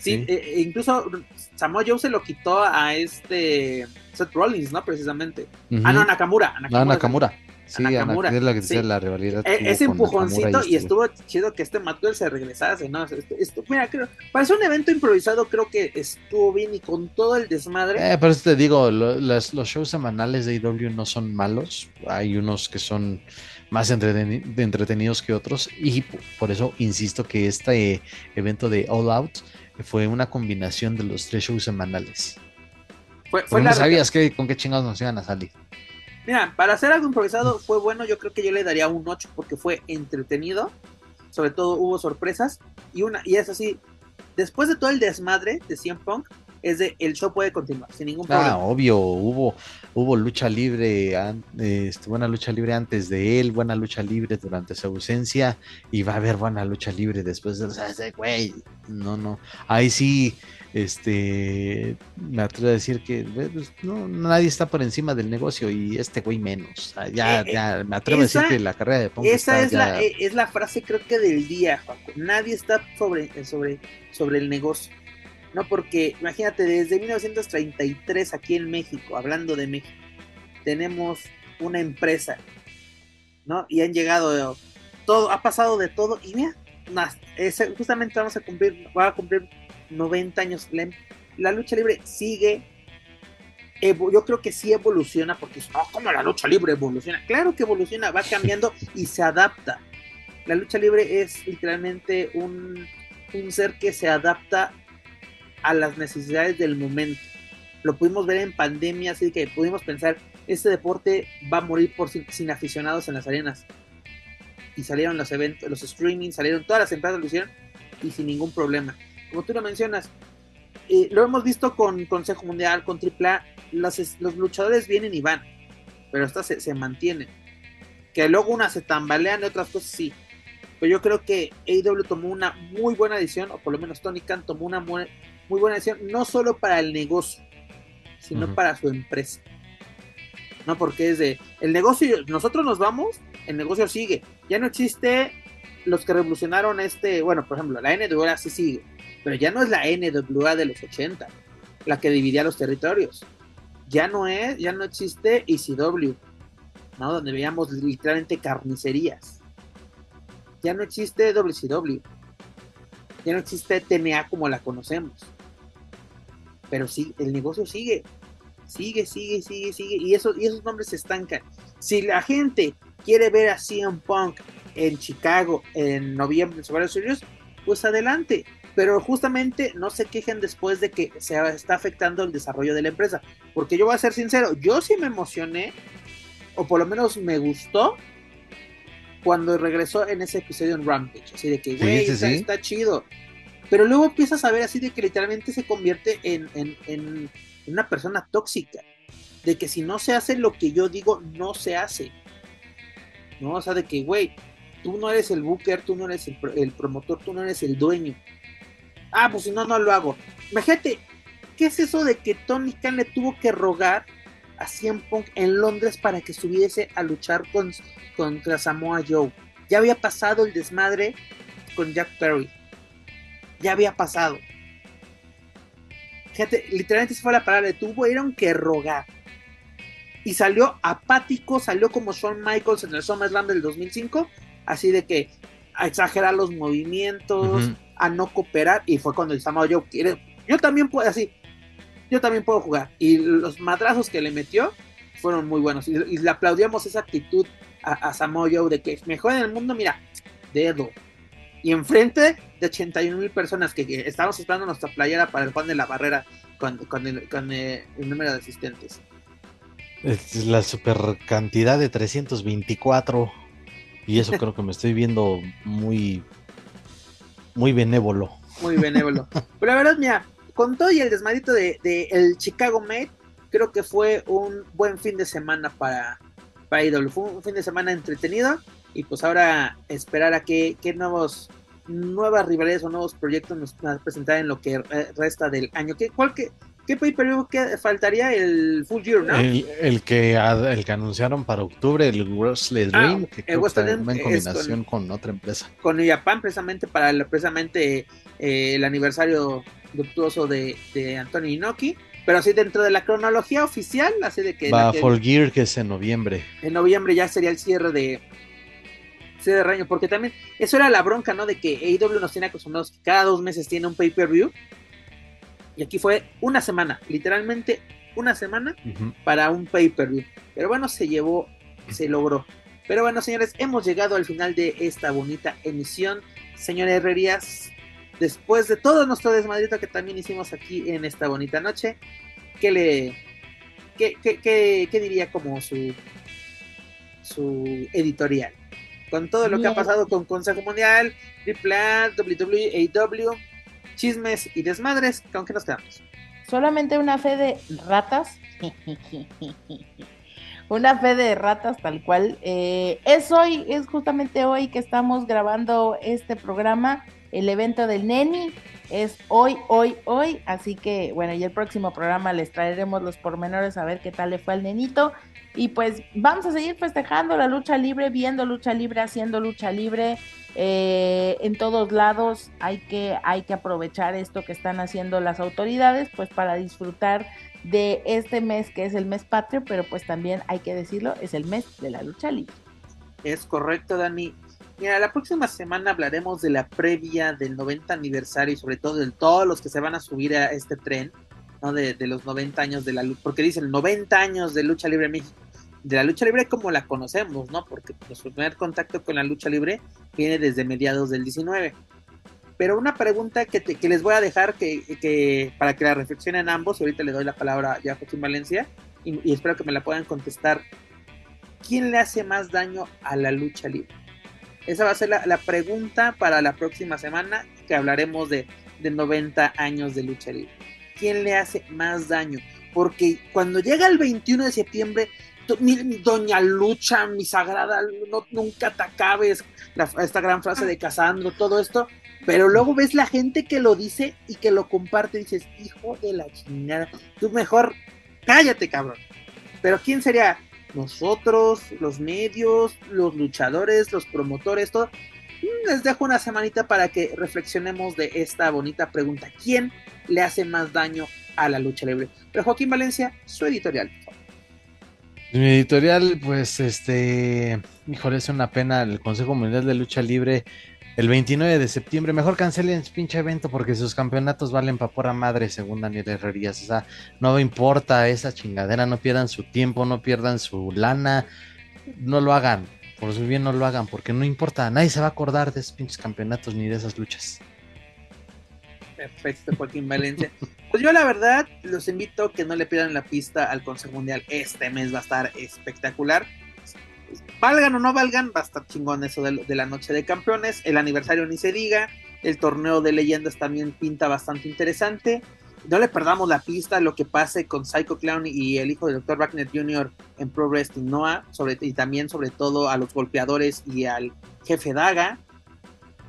Sí, sí. eh, incluso Samoa Joe se lo quitó a este Seth Rollins, ¿no? Precisamente. Ah, no, Nakamura. a No, Nakamura. Sí, Ana- Nakamura, es la que sí. la rivalidad. E- que ese empujoncito y este estuvo chido que este Maxwell se regresase, ¿no? Esto- esto- mira, creo, para ser un evento improvisado creo que estuvo bien y con todo el desmadre. Eh, por eso te digo, lo- las- los shows semanales de AEW no son malos. Hay unos que son más entretenidos que otros. Y por eso insisto que este evento de All Out fue una combinación de los tres shows semanales. fue, fue no sabías qué, con qué chingados nos iban a salir. Mira, para hacer algo improvisado fue bueno, yo creo que yo le daría un 8 porque fue entretenido, sobre todo hubo sorpresas y una y es así, después de todo el desmadre de CM Punk, es de el show puede continuar sin ningún Ah, problema. obvio, hubo, hubo lucha libre, este, buena lucha libre antes de él, buena lucha libre durante su ausencia, y va a haber buena lucha libre después de, o sea, ese güey, no, no, ahí sí, este, me atrevo a decir que eh, pues, no, nadie está por encima del negocio y este güey menos, ya, Eh, eh, ya, me atrevo a decir que la carrera de Punk Esa es la, ya- eh, es la frase creo que del día, Juanjo. Nadie está sobre, sobre, sobre el negocio. No, porque imagínate, desde 1933 aquí en México, hablando de México, tenemos una empresa, ¿no? Y han llegado todo, ha pasado de todo, y mira, justamente vamos a cumplir, va a cumplir 90 años. La, lucha libre sigue yo creo que sí evoluciona, porque es, "Ah, ¿cómo la lucha libre evoluciona? Claro que evoluciona, va cambiando y se adapta. La lucha libre es literalmente un, un ser que se adapta a las necesidades del momento. Lo pudimos ver en pandemia, así que pudimos pensar, este deporte va a morir por sin, aficionados en las arenas. Y salieron los eventos, los streaming, salieron todas las empresas lo hicieron y sin ningún problema. Como tú lo mencionas, eh, lo hemos visto con Consejo Mundial, con AAA, los, los luchadores vienen y van, pero estas se, se mantienen. Que luego unas se tambalean y otras cosas sí. Pero yo creo que AEW tomó una muy buena decisión, o por lo menos Tony Khan tomó una mu- muy buena decisión, no solo para el negocio, sino para su empresa. No, porque es de, el negocio, nosotros nos vamos, el negocio sigue. Ya no existe los que revolucionaron este, bueno, por ejemplo, la NWA sí sigue, pero ya no es la NWA de los 80, la que dividía los territorios. Ya no es, ya no existe ECW, ¿no? Donde veíamos literalmente carnicerías. Ya no existe WCW. Ya no existe TNA como la conocemos. Pero sí, el negocio sigue. Sigue, sigue, sigue, sigue. Y, eso, y esos nombres se estancan. Si la gente quiere ver a CM Punk en Chicago en noviembre en Survivor Series, pues adelante. Pero justamente no se quejen después de que se está afectando el desarrollo de la empresa. Porque yo voy a ser sincero, yo sí me emocioné, o por lo menos me gustó, cuando regresó en ese episodio en Rampage. Así de que, Sí, güey, sí, está, sí. está chido. Pero luego empiezas a ver así de que literalmente se convierte en, en, en una persona tóxica. de que si no se hace lo que yo digo, no se hace. ¿No? O sea, de que, güey, tú no eres el booker, tú no eres el, el, promotor, tú no eres el dueño. Ah, pues si no, no lo hago. Imagínate, ¿qué es eso de que Tony Khan le tuvo que rogar a CM Punk en Londres para que subiese a luchar con, contra Samoa Joe? Ya había pasado el desmadre con Jack Perry. Ya había pasado. Fíjate, literalmente se fue la palabra, tuvieron que rogar. Y salió apático, salió como Shawn Michaels en el SummerSlam del 2005, así de que a exagerar los movimientos, a no cooperar, y fue cuando el Samoa Joe quiere, yo también puedo, así, yo también puedo jugar. Y los madrazos que le metió fueron muy buenos. Y, le aplaudíamos esa actitud a, a Samoa Joe de que mejor en el mundo, mira, dedo, y enfrente de 81 mil personas que, estábamos esperando nuestra playera para el Juan de la Barrera con, el, eh, el, número de asistentes. Es la super cantidad de 324 y eso [laughs] creo que me estoy viendo muy muy benévolo. Muy benévolo. [laughs] Pero la verdad, mira, con todo y el desmadito de, el Chicago Made, creo que fue un buen fin de semana para, para Idol. Fue un fin de semana entretenido y pues ahora esperar a qué, nuevos nuevas rivalidades o nuevos proyectos nos van a presentar en lo que resta del año. ¿Qué, cuál, qué, qué pay per que faltaría? El Full Year, ¿no? El, que, el que anunciaron para octubre, el Wrestle ah, Dream, que creo que en combinación con, otra empresa. Con Japan, precisamente para el, precisamente eh, el aniversario luctuoso de, de Antonio Inoki. Pero así dentro de la cronología oficial, así de que... Va Full Gear, que es en noviembre. En noviembre ya sería el cierre de, de Reño, porque también eso era la bronca, ¿no? De que AEW nos tiene acostumbrados que cada dos meses tiene un pay-per-view. Y aquí fue una semana, literalmente una semana para un pay-per-view. Pero bueno, se llevó, se logró. Pero bueno, señores, hemos llegado al final de esta bonita emisión. Señor Herrerías, después de todo nuestro desmadrito que también hicimos aquí en esta bonita noche, ¿qué le. qué, qué, qué diría como su. su editorial? con todo lo que ha pasado con Consejo Mundial, AAA, WWE, AEW, chismes y desmadres, ¿con qué nos quedamos? Solamente una fe de ratas. una fe de ratas tal cual. Eh, es hoy, es justamente hoy que estamos grabando este programa, el evento del Neni. Es hoy, hoy, hoy. Así que, bueno, y el próximo programa les traeremos los pormenores a ver qué tal le fue al nenito. Y pues vamos a seguir festejando la lucha libre, viendo lucha libre, haciendo lucha libre. Eh, en todos lados hay que, hay que aprovechar esto que están haciendo las autoridades, pues para disfrutar de este mes que es el mes patrio, pero pues también hay que decirlo, es el mes de la lucha libre. Es correcto, Dani. Mira, la próxima semana hablaremos de la previa del 90 aniversario y sobre todo de todos los que se van a subir a este tren, ¿no? De, los 90 años de la lucha, porque dicen 90 años de lucha libre en México de la lucha libre como la conocemos, ¿no? Porque nuestro primer contacto con la lucha libre viene desde mediados del 19. Pero una pregunta que, les voy a dejar que, para que la reflexionen ambos, y ahorita le doy la palabra ya a Joaquín Valencia, y, espero que me la puedan contestar. ¿Quién le hace más daño a la lucha libre? Esa va a ser la, pregunta para la próxima semana, que hablaremos de, de 90 años de lucha libre. ¿Quién le hace más daño? Porque cuando llega el 21 de septiembre, mi, doña Lucha, mi sagrada, nunca te acabes, esta gran frase de Casandro, todo esto, pero luego ves la gente que lo dice y que lo comparte y dices, hijo de la chingada, tú mejor cállate, cabrón. Pero ¿quién sería? Nosotros, los medios, los luchadores, los promotores, todo. Les dejo una semanita para que reflexionemos de esta bonita pregunta. ¿Quién le hace más daño a la lucha libre? Pero Joaquín Valencia, su editorial. Mi editorial, pues, este, híjole, es una pena el Consejo Mundial de Lucha Libre el 29 de septiembre. Mejor cancelen pinche evento porque sus campeonatos valen pa' pura madre, según Daniel Herrerías. O sea, no importa esa chingadera, no pierdan su tiempo, no pierdan su lana, no lo hagan. Por su bien no lo hagan, porque no importa, nadie se va a acordar de esos pinches campeonatos ni de esas luchas. Perfecto, Joaquín Valencia. Pues yo la verdad los invito a que no le pierdan la pista al Consejo Mundial. Este mes va a estar espectacular. Valgan o no valgan, va a estar chingón eso de, la noche de campeones. El aniversario ni se diga. El torneo de leyendas también pinta bastante interesante. no le perdamos la pista a lo que pase con Psycho Clown y el hijo del Dr. Wagner Jr. en Pro Wrestling Noah, sobre, y también sobre todo a los golpeadores y al jefe Daga.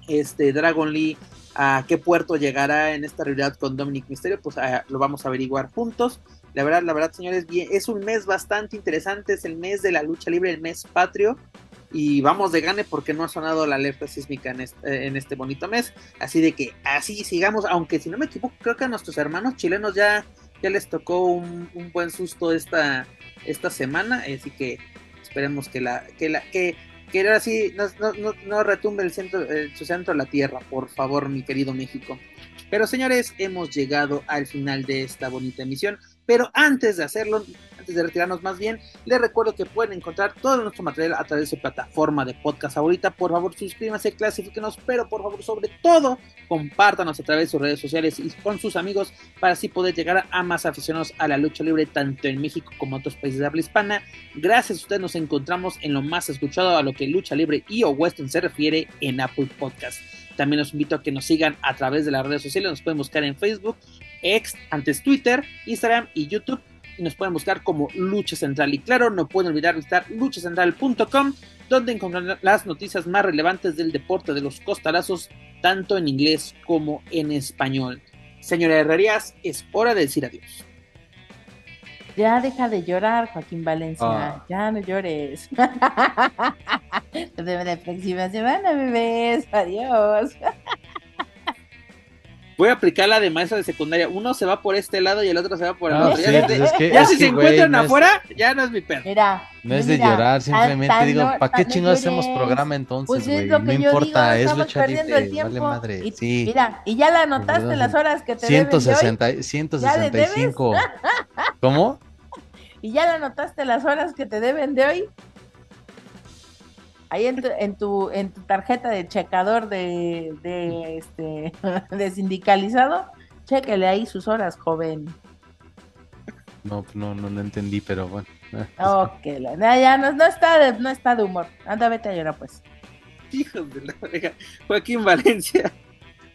Este Dragon Lee, a qué puerto llegará en esta realidad con Dominic Mysterio, pues lo vamos a averiguar juntos. La verdad, la verdad, señores, es un mes bastante interesante, es el mes de la lucha libre, el mes patrio y vamos de gane porque no ha sonado la alerta sísmica en este, en este, bonito mes. Así de que así sigamos, aunque si no me equivoco, creo que a nuestros hermanos chilenos ya, ya les tocó un, buen susto esta, esta semana, así que esperemos que la, que la, que, que ahora sí no, no, no, retumbe el centro, su centro a la tierra, por favor, mi querido México. Pero señores, hemos llegado al final de esta bonita emisión. Pero antes de hacerlo, antes de retirarnos más bien, les recuerdo que pueden encontrar todo nuestro material a través de su plataforma de podcast favorita. Por favor, suscríbanse, clasifíquenos, pero por favor, sobre todo, compártanos a través de sus redes sociales y con sus amigos para así poder llegar a más aficionados a la lucha libre, tanto en México como en otros países de habla hispana. Gracias a ustedes nos encontramos en lo más escuchado a lo que lucha libre y o western se refiere en Apple Podcast. También los invito a que nos sigan a través de las redes sociales. Nos pueden buscar en Facebook, X, antes Twitter, Instagram y YouTube y nos pueden buscar como Lucha Central. Y claro, no pueden olvidar visitar luchacentral.com, donde encontrarán las noticias más relevantes del deporte de los costalazos, tanto en inglés como en español. Señora Herrerías, es hora de decir adiós. Ya deja de llorar, Joaquín Valencia. Ah. Ya no llores. [laughs] la próxima semana, bebés. Adiós. [laughs] voy a aplicar la de maestra de secundaria. Uno se va por este lado y el otro se va por el otro. ya, si se encuentran afuera, ya no es mi perro. Mira. No es de llorar, simplemente digo, ¿para qué chingados hacemos programa entonces, pues güey? no importa, es lucha libre, vale madre. Y, sí. Mira, y ya la anotaste las horas que te 160, deben de hoy. 165. ¿Cómo? Y ya la anotaste las horas que te deben de hoy [laughs] ahí en tu, en tu, en tu tarjeta de checador de, de, este, [laughs] de sindicalizado, chéquele ahí sus horas, joven. No, no, no lo entendí, pero bueno. Ok, [laughs] ya no, no, está de, no está de humor. Anda, vete a llorar, pues. Hijos de la oreja. Joaquín Valencia.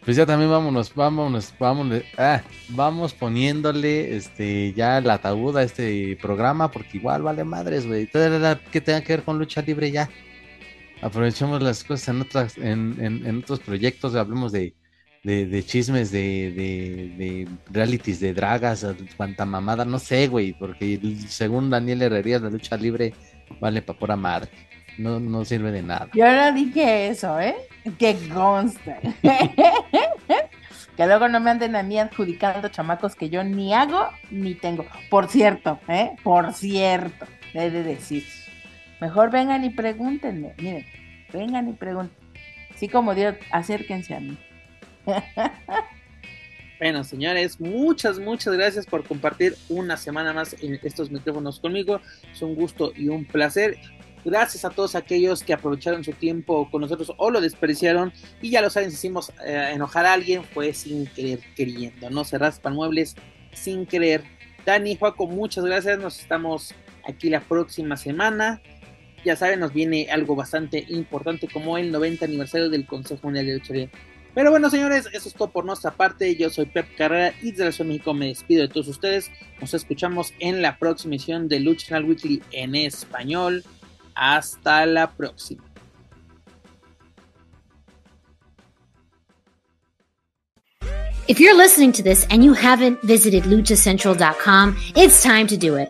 Pues ya también vámonos, vámonos, vámonos, ah, vamos poniéndole este ya el ataúd a este programa porque igual vale madres, güey. Todo que tenga que ver con lucha libre ya aprovechemos las cosas en otras, en, en, otros proyectos, hablemos de, de, chismes, de, de, realities, de dragas, cuanta mamada, no sé, güey, porque según Daniel Herrería, la lucha libre vale para pura madre. No, no sirve de nada. Yo no dije eso, ¿eh? Que consta. [laughs] que luego no me anden a mí adjudicando chamacos que yo ni hago ni tengo. Por cierto, ¿eh? Por cierto, he de decir Mejor vengan y pregúntenme. Miren, vengan y pregunten. Así como Dios, acérquense a mí. [laughs] Bueno, señores, muchas, muchas gracias por compartir una semana más en estos micrófonos conmigo. Es un gusto y un placer. Gracias a todos aquellos que aprovecharon su tiempo con nosotros o lo despreciaron. Y ya lo saben, si hicimos eh, enojar a alguien, fue sin querer queriendo. No se raspan muebles sin querer. Dani, Juaco, muchas gracias. Nos estamos aquí la próxima semana ya saben, nos viene algo bastante importante como el 90 aniversario del Consejo Mundial de Lucha. Pero bueno, señores, eso es todo por nuestra parte. Yo soy Pep Carrera y desde la Ciudad de México me despido de todos ustedes. Nos escuchamos en la próxima edición de Lucha Weekly en español. Hasta la próxima. If you're listening to this and you haven't visited luchacentral.com, it's time to do it.